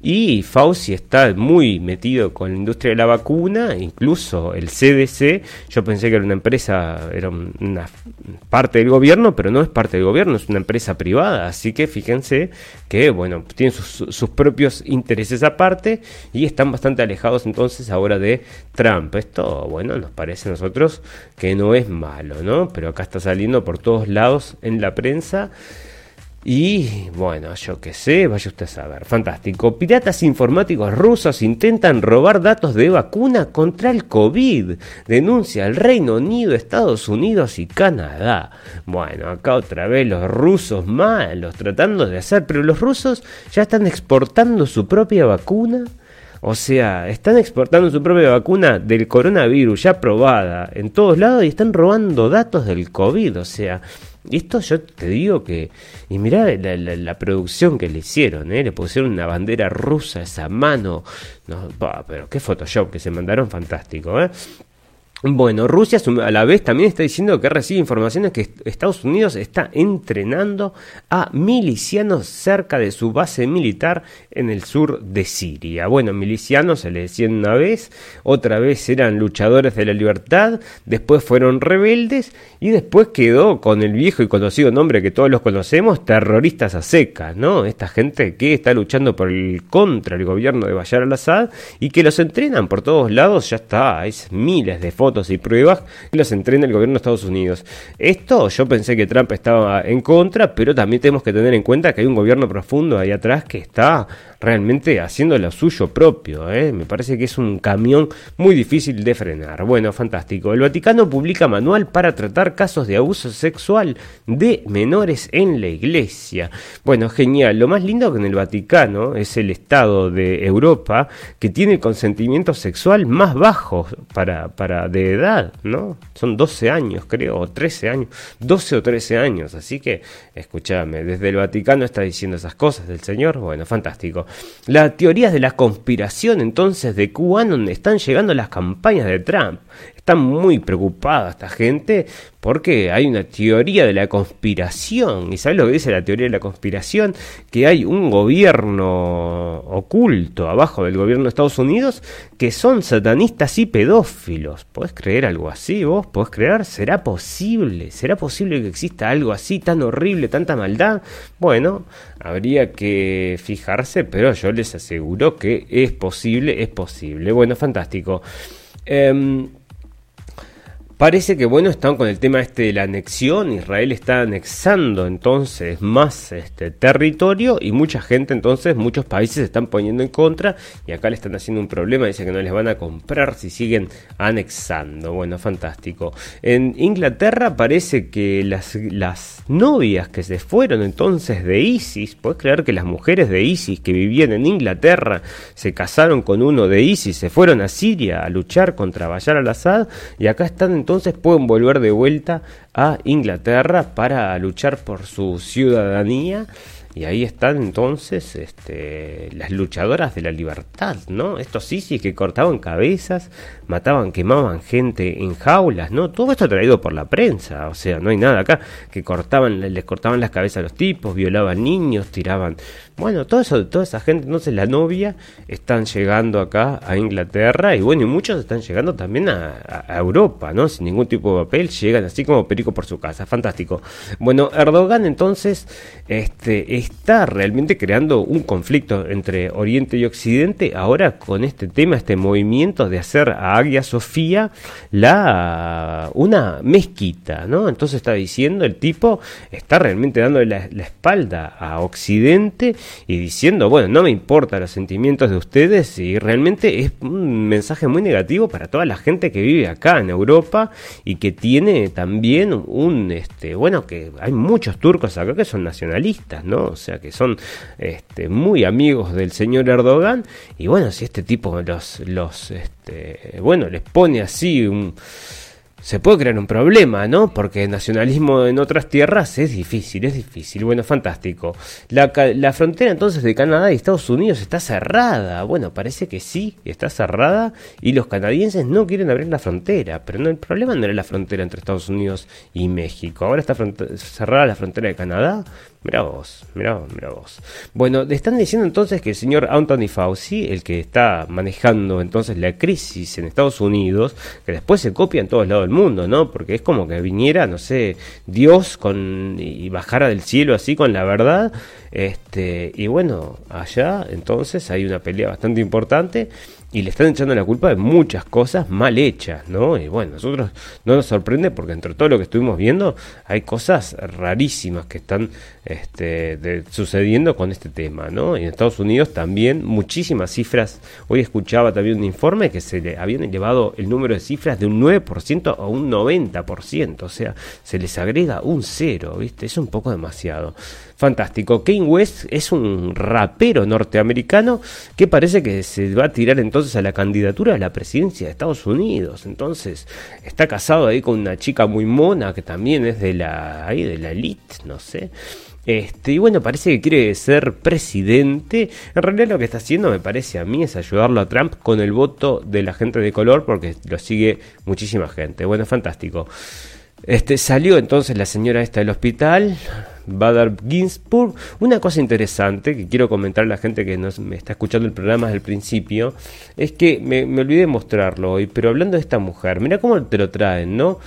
Y Fauci está muy metido con la industria de la vacuna, incluso el CDC. Yo pensé que era una empresa, era una parte del gobierno, pero no es parte del gobierno, es una empresa privada. Así que fíjense que, bueno, tienen sus, sus propios intereses aparte y están bastante alejados entonces ahora de Trump. Esto, bueno, nos parece a nosotros que no es malo, ¿no? Pero acá está saliendo por todos lados en la prensa. Y bueno, yo qué sé, vaya usted a saber. Fantástico. Piratas informáticos rusos intentan robar datos de vacuna contra el COVID. Denuncia el Reino Unido, Estados Unidos y Canadá. Bueno, acá otra vez los rusos malos tratando de hacer, pero los rusos ya están exportando su propia vacuna O sea, están exportando su propia vacuna del coronavirus ya probada en todos lados y están robando datos del COVID. O sea, esto yo te digo que... Y mirá la, producción que le hicieron, ¿eh? Le pusieron una bandera rusa, esa mano. No, pero qué Photoshop que se mandaron fantástico, ¿eh? Bueno, Rusia a la vez también está diciendo que recibe informaciones que Estados Unidos está entrenando a milicianos cerca de su base militar en el sur de Siria. Bueno, milicianos se le decían una vez, otra vez eran luchadores de la libertad, después fueron rebeldes y después quedó con el viejo y conocido nombre que todos los conocemos, terroristas a secas, ¿no? Esta gente que está luchando por el contra el gobierno de Bashar al-Assad y que los entrenan por todos lados, ya está, hay miles de fotos y pruebas que los entrena el gobierno de Estados Unidos. Esto yo pensé que Trump estaba en contra, pero también tenemos que tener en cuenta que hay un gobierno profundo ahí atrás que está realmente haciendo lo suyo propio. ¿eh? Me parece que es un camión muy difícil de frenar. Bueno, fantástico. El Vaticano publica manual para tratar casos de abuso sexual de menores en la iglesia. Bueno, genial. Lo más lindo que en el Vaticano es el Estado de Europa que tiene el consentimiento sexual más bajo para, para de edad, ¿no? Son 12 años, creo, o 13 años, 12 o 13 años. Así que, escúchame, desde el Vaticano está diciendo esas cosas del Señor. Bueno, fantástico. Las teorías de la conspiración entonces de QAnon están llegando las campañas de Trump. Está muy preocupada esta gente porque hay una teoría de la conspiración. ¿Y sabes lo que dice la teoría de la conspiración? Que hay un gobierno oculto abajo del gobierno de Estados Unidos que son satanistas y pedófilos. ¿Podés creer algo así vos? ¿Podés creer? ¿Será posible? ¿Será posible que exista algo así tan horrible, tanta maldad? Bueno, habría que fijarse, pero yo les aseguro que es posible, es posible. Bueno, fantástico. Em, Parece que bueno, están con el tema este de la anexión, Israel está anexando entonces más este territorio y mucha gente entonces, muchos países se están poniendo en contra y acá le están haciendo un problema, dice que no les van a comprar si siguen anexando. Bueno, fantástico. En Inglaterra parece que las, las novias que se fueron entonces de ISIS, puedes creer que las mujeres de ISIS que vivían en Inglaterra se casaron con uno de ISIS, se fueron a Siria a luchar contra Bashar al-Assad y acá están entonces pueden volver de vuelta a Inglaterra para luchar por su ciudadanía y ahí están entonces este, las luchadoras de la libertad, ¿no? Estos sí que cortaban cabezas, mataban, quemaban gente en jaulas, ¿no? Todo esto traído por la prensa, o sea, no hay nada acá, que cortaban, les cortaban las cabezas a los tipos, violaban niños, tiraban... Bueno, todo eso, toda esa gente, entonces la novia, están llegando acá a Inglaterra y bueno, y muchos están llegando también a, Europa, ¿no? Sin ningún tipo de papel, llegan así como perico por su casa, fantástico. Bueno, Erdogan entonces este, está realmente creando un conflicto entre Oriente y Occidente ahora con este tema, este movimiento de hacer a Hagia Sofía la, una mezquita, ¿no? Entonces está diciendo el tipo, está realmente dándole la, la espalda a Occidente y diciendo, bueno, no me importan los sentimientos de ustedes y realmente es un mensaje muy negativo para toda la gente que vive acá en Europa y que tiene también un, este, bueno, que hay muchos turcos acá que son nacionalistas ¿no? O sea, que son este, muy amigos del señor Erdogan. Y bueno, si este tipo los, los este, bueno, les pone así un se puede crear un problema, ¿no? Porque el nacionalismo en otras tierras es difícil, es difícil. Bueno, fantástico. La, la, frontera entonces de Canadá y Estados Unidos está cerrada. Bueno, parece que sí, está cerrada y los canadienses no quieren abrir la frontera. Pero no, el problema no era la frontera entre Estados Unidos y México. Ahora está cerrada la frontera de Canadá. Mira vos, mira, mira vos. Bueno, están diciendo entonces que el señor Anthony Fauci, el que está manejando entonces la crisis en Estados Unidos, que después se copia en todos lados del mundo, ¿no? Porque es como que viniera, no sé, Dios con y bajara del cielo así con la verdad, este, y bueno, allá entonces hay una pelea bastante importante y le están echando la culpa de muchas cosas mal hechas, ¿no? Y bueno, nosotros no nos sorprende porque entre todo lo que estuvimos viendo hay cosas rarísimas que están este, sucediendo con este tema, ¿no? Y en Estados Unidos también muchísimas cifras. Hoy escuchaba también un informe que se le habían elevado el número de cifras de un 9% a un 90%, o sea, se les agrega un cero, ¿viste? Es un poco demasiado. Fantástico. Kane West es un rapero norteamericano que parece que se va a tirar entonces a la candidatura a la presidencia de Estados Unidos. Entonces, está casado ahí con una chica muy mona que también es de la ahí de la elite, no sé. Este, y bueno, parece que quiere ser presidente. En realidad lo que está haciendo, me parece a mí, es ayudarlo a Trump con el voto de la gente de color, porque lo sigue muchísima gente. Bueno, fantástico. Este, salió entonces la señora esta del hospital, Badar Ginsburg. Una cosa interesante que quiero comentar a la gente que nos, me está escuchando el programa desde el principio, es que me, me olvidé mostrarlo hoy, pero hablando de esta mujer, mira cómo te lo traen, ¿no?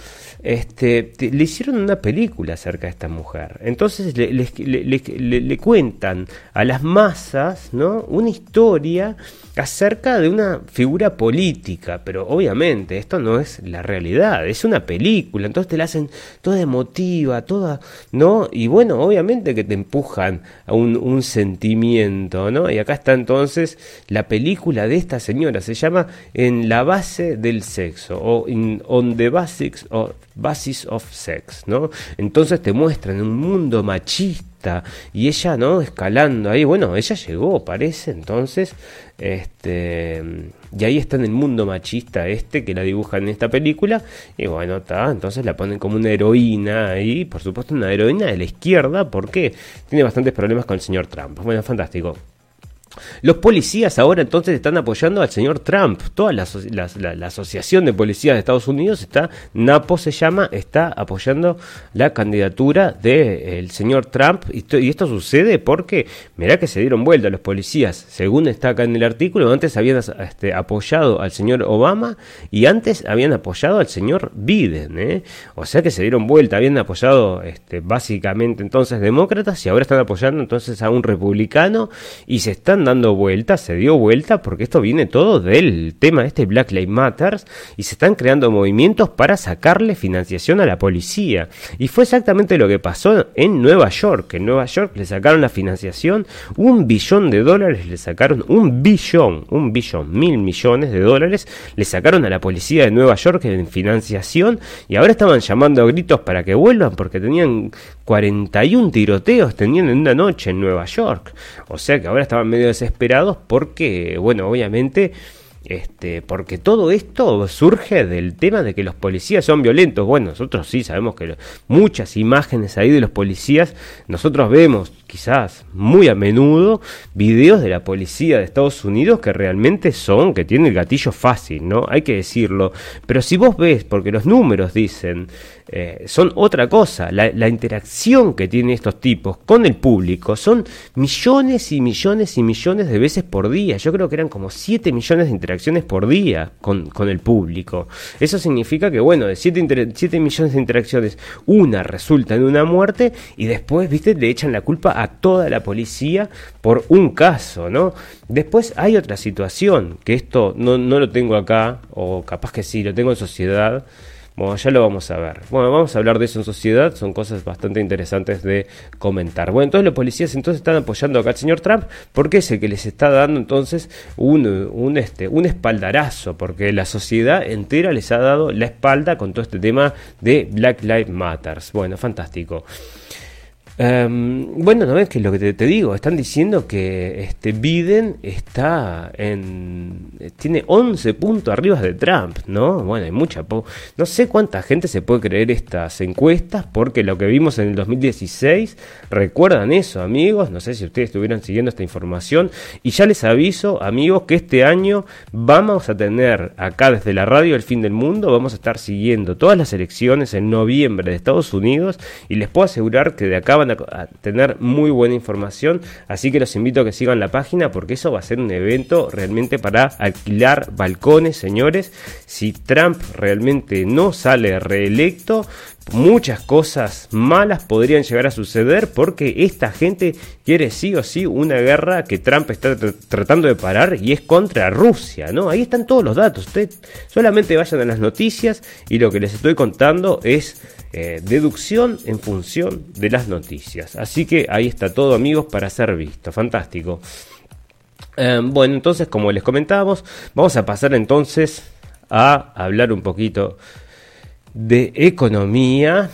Este, le hicieron una película acerca de esta mujer. Entonces le, cuentan a las masas ¿no? una historia acerca de una figura política, pero obviamente esto no es la realidad, es una película, entonces te la hacen toda emotiva, toda, ¿no? Y bueno, obviamente que te empujan a un, sentimiento, ¿no? Y acá está entonces la película de esta señora, se llama En la base del sexo, o in, On the Basics Basis of Sex, ¿no? Entonces te muestran un mundo machista y ella, ¿no? Escalando ahí, bueno, ella llegó, parece, entonces, este, y ahí está en el mundo machista este que la dibujan en esta película, y bueno, está, entonces la ponen como una heroína ahí, por supuesto una heroína de la izquierda, porque tiene bastantes problemas con el señor Trump. Bueno, fantástico. Los policías ahora entonces están apoyando al señor Trump. Toda la, Asociación de Policías de Estados Unidos está, NAPO se llama, está apoyando la candidatura del señor Trump. Y, esto sucede porque, mirá que se dieron vuelta los policías. Según está acá en el artículo, antes habían este, apoyado al señor Obama y antes habían apoyado al señor Biden. ¿eh? O sea que se dieron vuelta, habían apoyado este, básicamente entonces demócratas y ahora están apoyando entonces a un republicano y se están dando vueltas, se dio vuelta porque esto viene todo del tema este Black Lives Matter y se están creando movimientos para sacarle financiación a la policía. Y fue exactamente lo que pasó en Nueva York. En Nueva York le sacaron la financiación, un billón de dólares le sacaron, un billón, un billón, mil millones de dólares le sacaron a la policía de Nueva York en financiación y ahora estaban llamando a gritos para que vuelvan porque tenían 41 tiroteos tenían en una noche en Nueva York. O sea que ahora estaban medio desesperados porque, bueno, obviamente este, porque todo esto surge del tema de que los policías son violentos. Bueno, nosotros sí sabemos que muchas imágenes ahí de los policías, nosotros vemos quizás muy a menudo videos de la policía de Estados Unidos que realmente son, que tienen el gatillo fácil, ¿no? Hay que decirlo. Pero si vos ves, porque los números dicen, eh, son otra cosa, la, interacción que tienen estos tipos con el público son millones y millones y millones de veces por día. Yo creo que eran como 7 millones de interacciones por día con, el público. Eso significa que, bueno, de 7 millones de interacciones, una resulta en una muerte y después, viste, le echan la culpa a toda la policía por un caso, ¿no? Después hay otra situación, que esto no, no lo tengo acá, o capaz que sí, lo tengo en sociedad bueno, ya lo vamos a ver. Bueno, vamos a hablar de eso en sociedad, son cosas bastante interesantes de comentar. Bueno, entonces los policías entonces están apoyando acá al señor Trump porque es el que les está dando entonces un, un, este, un espaldarazo, porque la sociedad entera les ha dado la espalda con todo este tema de Black Lives Matters. Bueno, fantástico. Um, bueno, no ves que lo que te, digo, están diciendo que este Biden está en tiene 11 puntos arriba de Trump, ¿no? Bueno, hay mucha no sé cuánta gente se puede creer estas encuestas porque lo que vimos en el 2016, recuerdan eso, amigos, no sé si ustedes estuvieran siguiendo esta información y ya les aviso, amigos, que este año vamos a tener acá desde la radio El Fin del Mundo, vamos a estar siguiendo todas las elecciones en noviembre de Estados Unidos y les puedo asegurar que de acá van a, tener muy buena información, así que los invito a que sigan la página porque eso va a ser un evento realmente para alquilar balcones, señores. Si Trump realmente no sale reelecto, muchas cosas malas podrían llegar a suceder porque esta gente quiere sí o sí una guerra que Trump está tratando de parar y es contra Rusia, ¿no? Ahí están todos los datos. Ustedes solamente vayan a las noticias y lo que les estoy contando es eh, deducción en función de las noticias. Así que ahí está todo, amigos, para ser visto. Fantástico. Em, bueno, entonces, como les comentábamos, vamos a pasar entonces a hablar un poquito de economía,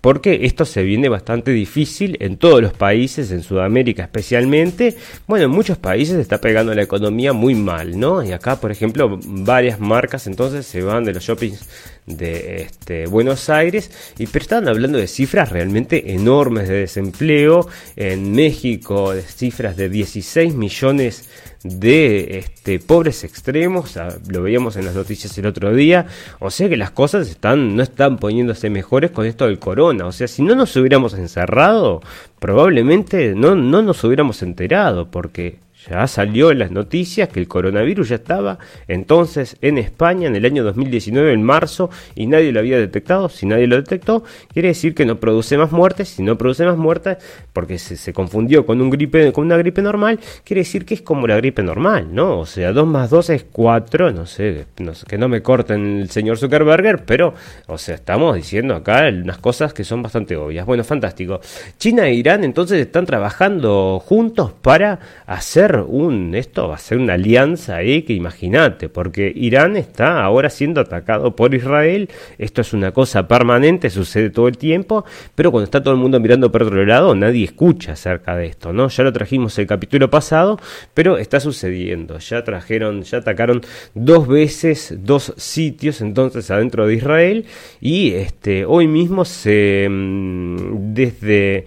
porque esto se viene bastante difícil en todos los países, en Sudamérica especialmente. Bueno, en muchos países está pegando la economía muy mal, ¿no? Y acá, por ejemplo, varias marcas entonces se van de los shoppings de este, Buenos Aires, y pero estaban hablando de cifras realmente enormes de desempleo. En México, de cifras de 16 millones de este, pobres extremos, lo veíamos en las noticias el otro día, o sea que las cosas están, no están poniéndose mejores con esto del corona, o sea, si no nos hubiéramos encerrado, probablemente no, no nos hubiéramos enterado, porque ya salió en las noticias que el coronavirus ya estaba entonces en España en el año 2019, en marzo, y nadie lo había detectado. Si nadie lo detectó, quiere decir que no produce más muertes. Si no produce más muertes, porque se, confundió con, un gripe, con una gripe normal, quiere decir que es como la gripe normal, ¿no? O sea, 2 más 2 es 4, no sé, que no me corten el señor Zuckerberger, pero, o sea, estamos diciendo acá unas cosas que son bastante obvias. Bueno, fantástico. China e Irán entonces están trabajando juntos para hacer un, esto va a ser una alianza ahí que imagínate, porque Irán está ahora siendo atacado por Israel, esto es una cosa permanente, sucede todo el tiempo, pero cuando está todo el mundo mirando por otro lado, nadie escucha acerca de esto, ¿no? Ya lo trajimos el capítulo pasado, pero está sucediendo, ya trajeron, ya atacaron dos veces dos sitios entonces adentro de Israel y este hoy mismo se mm, desde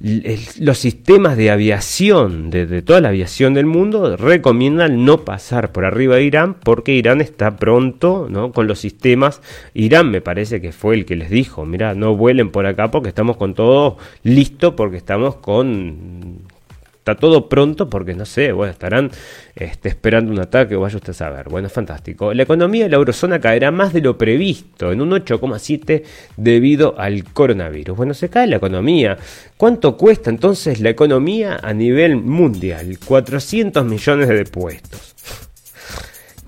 los sistemas de aviación de, toda la aviación del mundo recomiendan no pasar por arriba de Irán porque Irán está pronto ¿no? con los sistemas. Irán me parece que fue el que les dijo, mira, no vuelen por acá porque estamos con todo listo, porque estamos con está todo pronto porque no sé, bueno, estarán este, esperando un ataque o vaya usted a saber. Bueno, fantástico. La economía de la eurozona caerá más de lo previsto, en un 8,7 debido al coronavirus. Bueno, se cae la economía. ¿Cuánto cuesta entonces la economía a nivel mundial? 400 millones de puestos.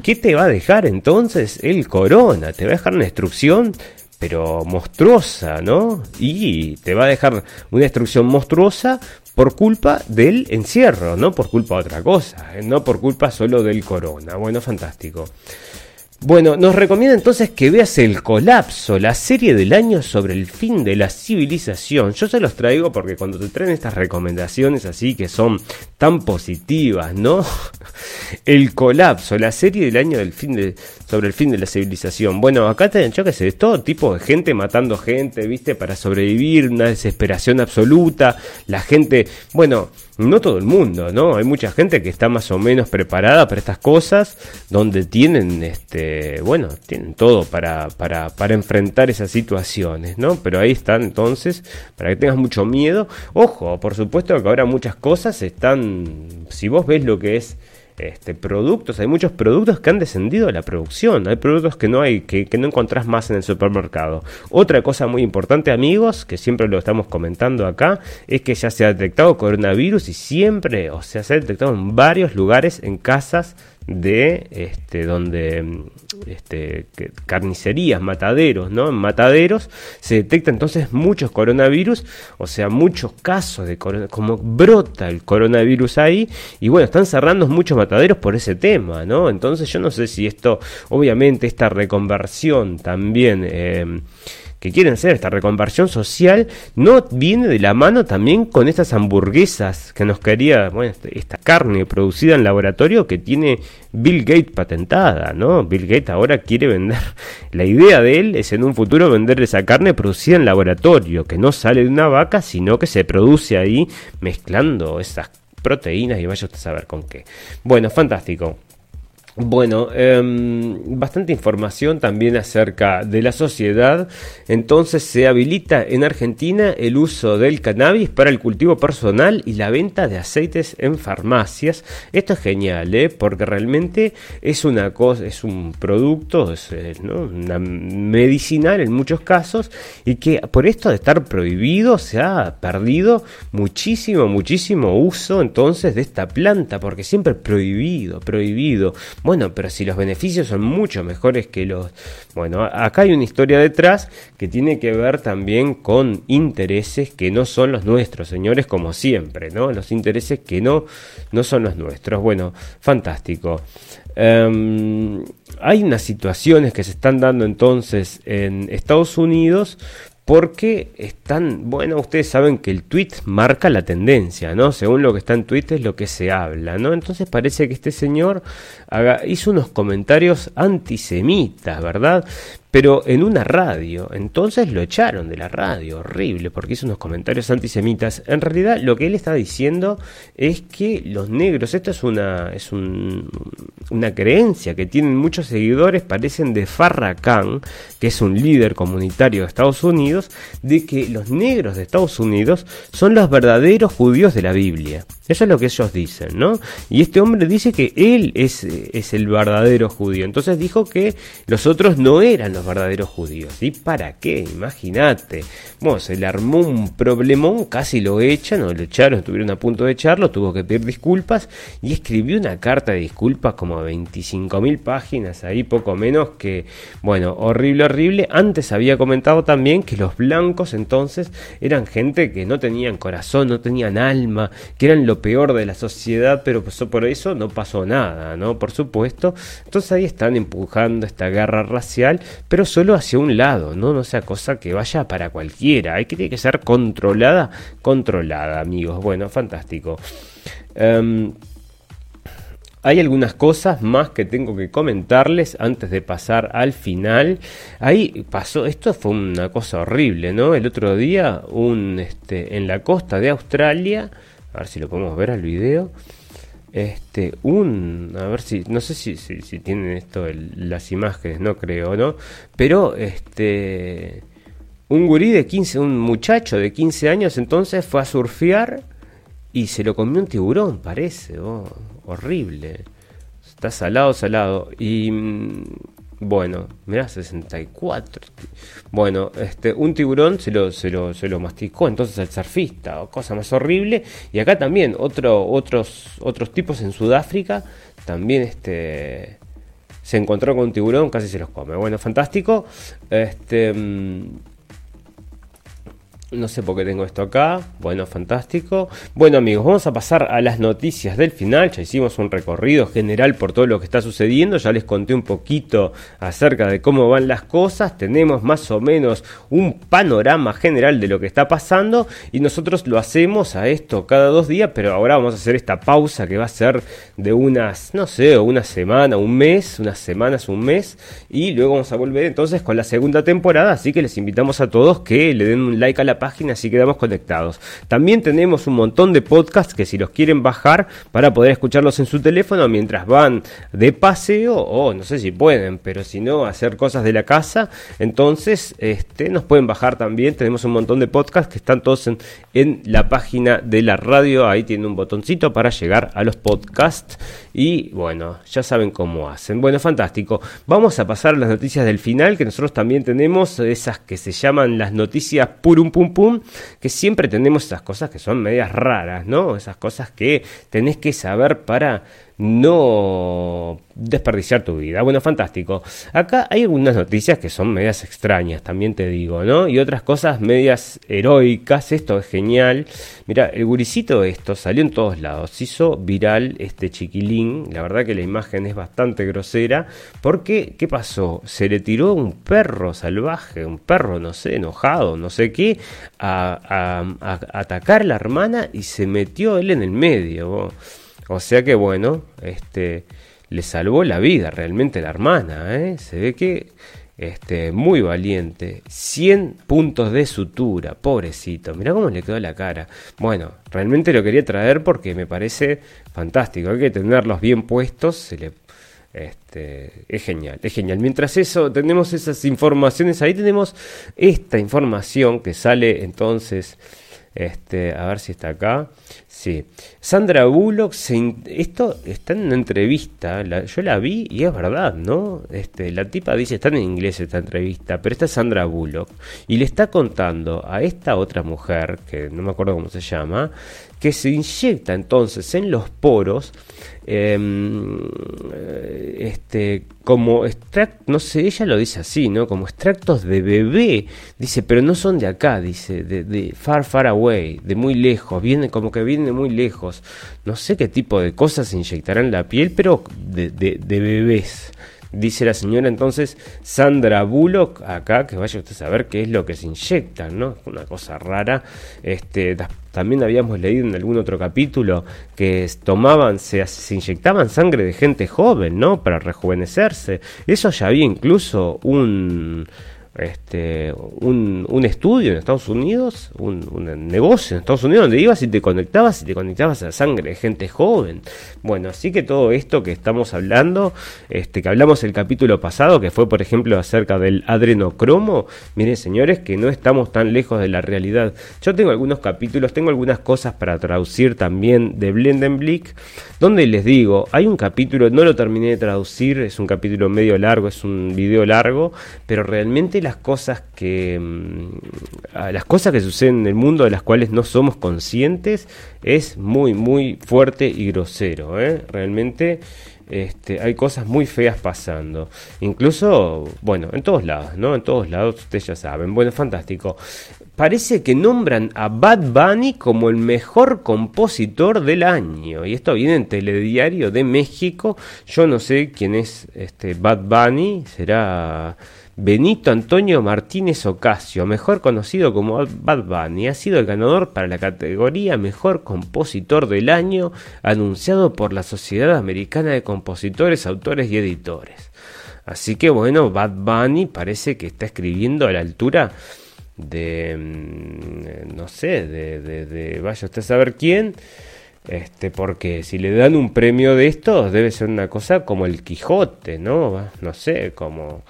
¿Qué te va a dejar entonces el corona? ¿Te va a dejar una instrucción? pero monstruosa, ¿no? Y te va a dejar una destrucción monstruosa por culpa del encierro, no por culpa de otra cosa, ¿eh? no por culpa solo del corona. Bueno, fantástico. Bueno, nos recomienda entonces que veas El Colapso, la serie del año sobre el fin de la civilización. Yo se los traigo porque cuando te traen estas recomendaciones así que son tan positivas, ¿no? El Colapso, la serie del año del fin de, sobre el fin de la civilización. Bueno, acá te, yo que sé, todo tipo de gente matando gente, ¿viste? Para sobrevivir, una desesperación absoluta, la gente, bueno, no todo el mundo, ¿no? Hay mucha gente que está más o menos preparada para estas cosas, donde tienen, este, bueno, tienen todo para, para, para enfrentar esas situaciones, ¿no? Pero ahí están entonces, para que tengas mucho miedo. Ojo, por supuesto que ahora muchas cosas están, si vos ves lo que es este, productos, hay muchos productos que han descendido a la producción, hay productos que no hay, que, que, no encontrás más en el supermercado. Otra cosa muy importante, amigos, que siempre lo estamos comentando acá, es que ya se ha detectado coronavirus y siempre, o sea, se ha detectado en varios lugares, en casas de este donde este, carnicerías, mataderos, ¿no? En mataderos se detecta entonces muchos coronavirus, o sea, muchos casos de coronavirus, como brota el coronavirus ahí, y bueno, están cerrando muchos mataderos por ese tema, ¿no? Entonces yo no sé si esto, obviamente, esta reconversión también... Eh, que quieren hacer esta reconversión social, no viene de la mano también con estas hamburguesas que nos quería, este, esta carne producida en laboratorio que tiene Bill Gates patentada, ¿no? Bill Gates ahora quiere vender, la idea de él es en un futuro vender esa carne producida en laboratorio, que no sale de una vaca, sino que se produce ahí mezclando esas proteínas y vaya usted a saber con qué. Bueno, fantástico. Bueno, em, bastante información también acerca de la sociedad. Entonces se habilita en Argentina el uso del cannabis para el cultivo personal y la venta de aceites en farmacias. Esto es genial, ¿eh? porque realmente es una cosa, es un producto, es eh, una medicinal en muchos casos y que por esto de estar prohibido se ha perdido muchísimo, muchísimo uso entonces de esta planta, porque siempre prohibido, prohibido. Bueno, pero si los beneficios son mucho mejores que los... Bueno, acá hay una historia detrás que tiene que ver también con intereses que no son los nuestros, señores, como siempre, ¿no? Los intereses que no, no son los nuestros. Bueno, fantástico. Em, hay unas situaciones que se están dando entonces en Estados Unidos porque están, bueno, ustedes saben que el tweet marca la tendencia, ¿no? Según lo que está en Twitter es lo que se habla, ¿no? Entonces parece que este señor hizo unos comentarios antisemitas, ¿verdad? Pero en una radio. Entonces lo echaron de la radio, horrible, porque hizo unos comentarios antisemitas. En realidad lo que él está diciendo es que los negros, esto es una, es una creencia que tienen muchos seguidores, parecen de Farrakhan, que es un líder comunitario de Estados Unidos, de que los negros de Estados Unidos son los verdaderos judíos de la Biblia. Eso es lo que ellos dicen, ¿no? Y este hombre dice que él es, es el verdadero judío. Entonces dijo que los otros no eran los verdaderos judíos. ¿Y para qué? Imagínate. Bueno, se le armó un problemón, casi lo echan, o lo echaron, estuvieron a punto de echarlo, tuvo que pedir disculpas y escribió una carta de disculpas como 25 mil páginas, ahí poco menos que, bueno, horrible, horrible. Antes había comentado también que los blancos entonces eran gente que no tenían corazón, no tenían alma, que eran lo peor de la sociedad, pero por eso no pasó nada, ¿no? Por supuesto. Entonces ahí están empujando esta guerra racial, pero solo hacia un lado, ¿no? No sea cosa que vaya para cualquiera. Hay que, tiene que ser controlada, controlada, amigos. Bueno, fantástico. Em, hay algunas cosas más que tengo que comentarles antes de pasar al final. Ahí pasó, esto fue una cosa horrible, ¿no? El otro día, un, este, en la costa de Australia, a ver si lo podemos ver al video, este, un, a ver si, no sé si, si, tienen esto las imágenes, no creo, ¿no? Pero, este, un gurí de 15, un muchacho de 15 años entonces fue a surfear y se lo comió un tiburón, parece, oh, horrible. Está salado, salado. Y mm, bueno, mira, 64. Bueno, este, un tiburón se lo, se lo, se lo masticó entonces el surfista, o cosa más horrible. Y acá también, otro, otros, otros tipos en Sudáfrica también este, se encontró con un tiburón, casi se los come. Bueno, fantástico. Este. Mm, no sé por qué tengo esto acá. Bueno, fantástico. Bueno amigos, vamos a pasar a las noticias del final. Ya hicimos un recorrido general por todo lo que está sucediendo. Ya les conté un poquito acerca de cómo van las cosas. Tenemos más o menos un panorama general de lo que está pasando. Y nosotros lo hacemos a esto cada dos días. Pero ahora vamos a hacer esta pausa que va a ser de unas, no sé, una semana, un mes, unas semanas, un mes. Y luego vamos a volver entonces con la segunda temporada. Así que les invitamos a todos que le den un like a la página si quedamos conectados. También tenemos un montón de podcasts que si los quieren bajar para poder escucharlos en su teléfono mientras van de paseo o no sé si pueden, pero si no hacer cosas de la casa, entonces este nos pueden bajar también. Tenemos un montón de podcasts que están todos en, la página de la radio. Ahí tiene un botoncito para llegar a los podcasts y bueno, ya saben cómo hacen. Bueno, fantástico. Vamos a pasar a las noticias del final que nosotros también tenemos esas que se llaman las noticias purum pum pum, que siempre tenemos esas cosas que son medias raras, ¿no? Esas cosas que tenés que saber para no desperdiciar tu vida. Bueno, fantástico. Acá hay algunas noticias que son medias extrañas, también te digo, ¿no? Y otras cosas medias heroicas. Esto es genial. Mira, el guricito esto salió en todos lados. hizo viral este chiquilín. La verdad que la imagen es bastante grosera. Porque, ¿qué pasó? Se le tiró un perro salvaje, un perro, no sé, enojado, no sé qué, a, atacar a la hermana y se metió él en el medio. O sea que bueno, este le salvó la vida realmente la hermana, ¿eh? Se ve que este muy valiente, 100 puntos de sutura, pobrecito. Mirá cómo le quedó la cara. Bueno, realmente lo quería traer porque me parece fantástico, hay que tenerlos bien puestos, se le Este, es genial, es genial. Mientras eso, tenemos esas informaciones, ahí tenemos esta información que sale entonces, este, a ver si está acá. Sí, Sandra Bullock, esto está en una entrevista, yo la vi y es verdad, ¿no? Este, la tipa dice, está en inglés esta entrevista, pero esta es Sandra Bullock y le está contando a esta otra mujer, que no me acuerdo cómo se llama, que se inyecta entonces en los poros em, eh, este como extracto, no sé, ella lo dice así, ¿no? Como extractos de bebé, dice, pero no son de acá, dice, de, de far, far away, de muy lejos, viene como que viene muy lejos. No sé qué tipo de cosas se inyectarán la piel, pero de, bebés. Dice la señora entonces Sandra Bullock acá, que vaya usted a saber qué es lo que se inyecta, ¿no? Una cosa rara. Este, también habíamos leído en algún otro capítulo que tomaban, se inyectaban sangre de gente joven, ¿no? Para rejuvenecerse. Eso ya había incluso un este, un, estudio en Estados Unidos, un, un, negocio en Estados Unidos donde ibas y te conectabas y te conectabas a la sangre de gente joven. Bueno, así que todo esto que estamos hablando, este, que hablamos el capítulo pasado, que fue por ejemplo acerca del adrenocromo, miren señores que no estamos tan lejos de la realidad. Yo tengo algunos capítulos, tengo algunas cosas para traducir también de Blendenblick, donde les digo, hay un capítulo, no lo terminé de traducir, es un capítulo medio largo, es un video largo, pero realmente las cosas que mm, las cosas que suceden en el mundo de las cuales no somos conscientes es muy muy fuerte y grosero ¿eh? realmente este, hay cosas muy feas pasando incluso bueno en todos lados no en todos lados ustedes ya saben bueno fantástico parece que nombran a Bad Bunny como el mejor compositor del año. Y esto viene en Telediario de México. Yo no sé quién es este Bad Bunny. Será Benito Antonio Martínez Ocasio, mejor conocido como Bad Bunny, ha sido el ganador para la categoría Mejor Compositor del Año, anunciado por la Sociedad Americana de Compositores, Autores y Editores. Así que bueno, Bad Bunny parece que está escribiendo a la altura de, mm, no sé, de, de, vaya usted a saber quién, este, porque si le dan un premio de estos debe ser una cosa como el Quijote, ¿no? No sé, como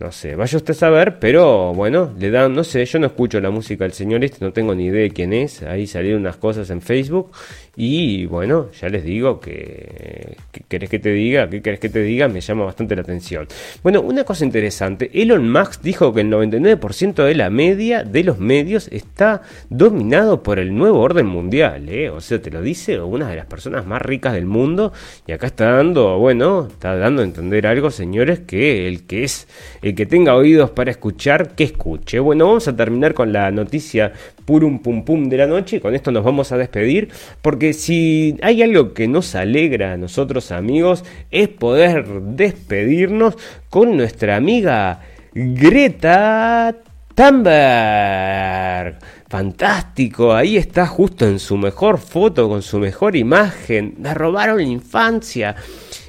no sé, vaya usted a saber, pero bueno, le dan, no sé, yo no escucho la música del señor este, no tengo ni idea de quién es. Ahí salieron unas cosas en Facebook y bueno, ya les digo que, ¿qué querés que te diga? ¿Qué querés que te diga? Me llama bastante la atención. Bueno, una cosa interesante, Elon Musk dijo que el 99% de la media de los medios está dominado por el nuevo orden mundial, ¿eh? O sea, te lo dice una de las personas más ricas del mundo y acá está dando, bueno, está dando a entender algo, señores, que el que es, el que tenga oídos para escuchar, que escuche. Bueno, vamos a terminar con la noticia purum pum pum de la noche y con esto nos vamos a despedir porque si hay algo que nos alegra a nosotros amigos es poder despedirnos con nuestra amiga Greta Thunberg. Fantástico, ahí está justo en su mejor foto, con su mejor imagen. La robaron la infancia.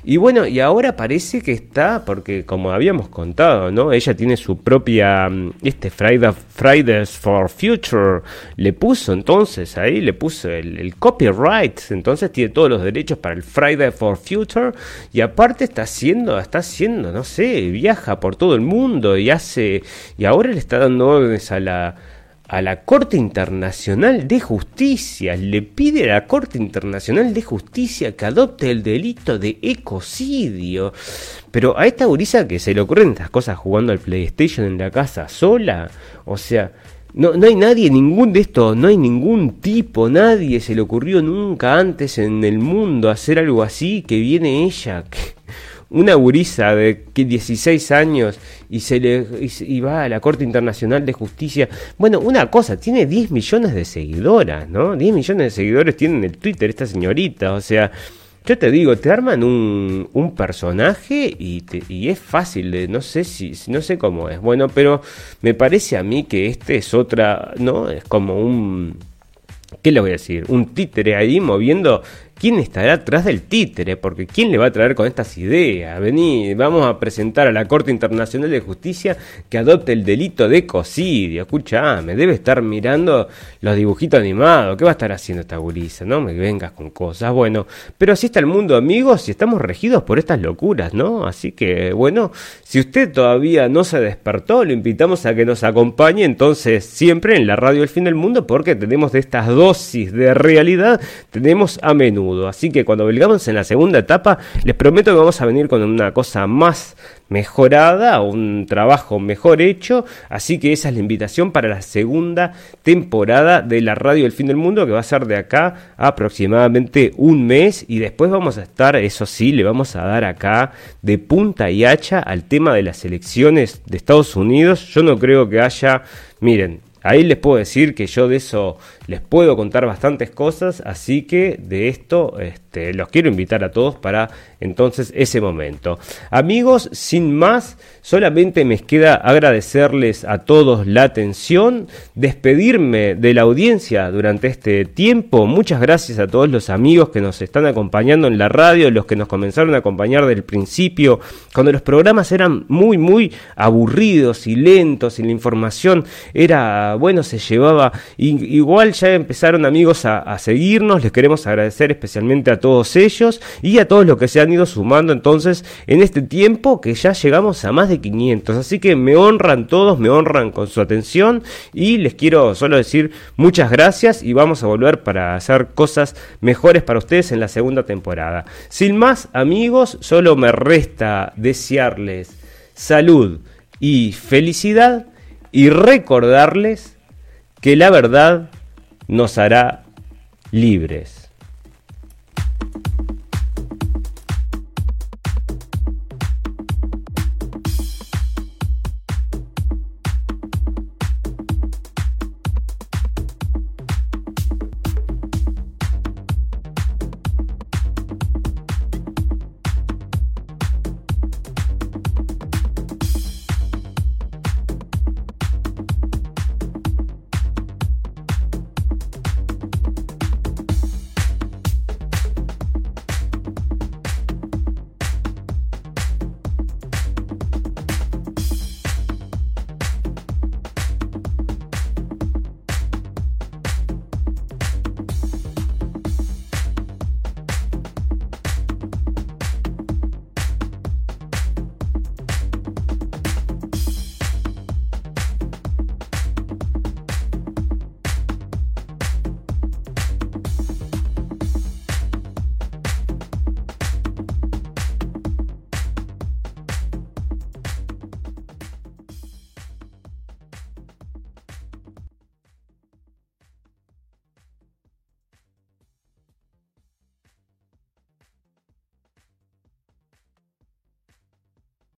Y bueno, y ahora parece que está, porque como habíamos contado, ¿no? Ella tiene su propia, mm, este Fridays for Future, le puso entonces ahí, le puso el, copyright, entonces tiene todos los derechos para el Friday for Future, y aparte está haciendo, está haciendo, no sé, viaja por todo el mundo y hace, y ahora le está dando órdenes a la a la Corte Internacional de Justicia, le pide a la Corte Internacional de Justicia que adopte el delito de ecocidio. Pero a esta gurisa que se le ocurren estas cosas jugando al PlayStation en la casa sola, o sea, no, no hay nadie, ningún de estos, no hay ningún tipo, nadie se le ocurrió nunca antes en el mundo hacer algo así, que viene ella. Que una gurisa de 16 años y se le y, va a la Corte Internacional de Justicia. Bueno, una cosa, tiene 10 millones de seguidoras, ¿no? 10 millones de seguidores tienen el Twitter esta señorita, o sea, yo te digo, te arman un, un personaje y, y es fácil no sé si, no sé cómo es, bueno, pero me parece a mí que este es otra, ¿no? Es como un, ¿qué le voy a decir? Un títere ahí moviendo quién estará atrás del títere, porque quién le va a traer con estas ideas. Vení, vamos a presentar a la Corte Internacional de Justicia que adopte el delito de cocidio. Escuchame, debe estar mirando los dibujitos animados. ¿Qué va a estar haciendo esta gurisa? No me vengas con cosas. Bueno, pero así está el mundo, amigos, y estamos regidos por estas locuras, ¿no? Así que, bueno, si usted todavía no se despertó, lo invitamos a que nos acompañe entonces siempre en la radio El Fin del Mundo, porque tenemos de estas dosis de realidad, tenemos a menudo. Así que cuando volvamos en la segunda etapa, les prometo que vamos a venir con una cosa más mejorada, un trabajo mejor hecho, así que esa es la invitación para la segunda temporada de la radio del fin del mundo que va a ser de acá a aproximadamente un mes. Y después vamos a estar, eso sí, le vamos a dar acá de punta y hacha al tema de las elecciones de Estados Unidos. Yo no creo que haya, miren, Ahí les puedo decir que yo de eso les puedo contar bastantes cosas, así que de esto este, los quiero invitar a todos para entonces ese momento. Amigos, sin más, solamente me queda agradecerles a todos la atención, despedirme de la audiencia durante este tiempo. Muchas gracias a todos los amigos que nos están acompañando en la radio, los que nos comenzaron a acompañar del principio, cuando los programas eran muy, muy aburridos y lentos y la información era bueno, se llevaba, igual ya empezaron amigos a, seguirnos, les queremos agradecer especialmente a todos ellos y a todos los que se han ido sumando entonces en este tiempo que ya llegamos a más de 500, así que me honran todos, me honran con su atención y les quiero solo decir muchas gracias y vamos a volver para hacer cosas mejores para ustedes en la segunda temporada. Sin más amigos, solo me resta desearles salud y felicidad y recordarles que la verdad nos hará libres.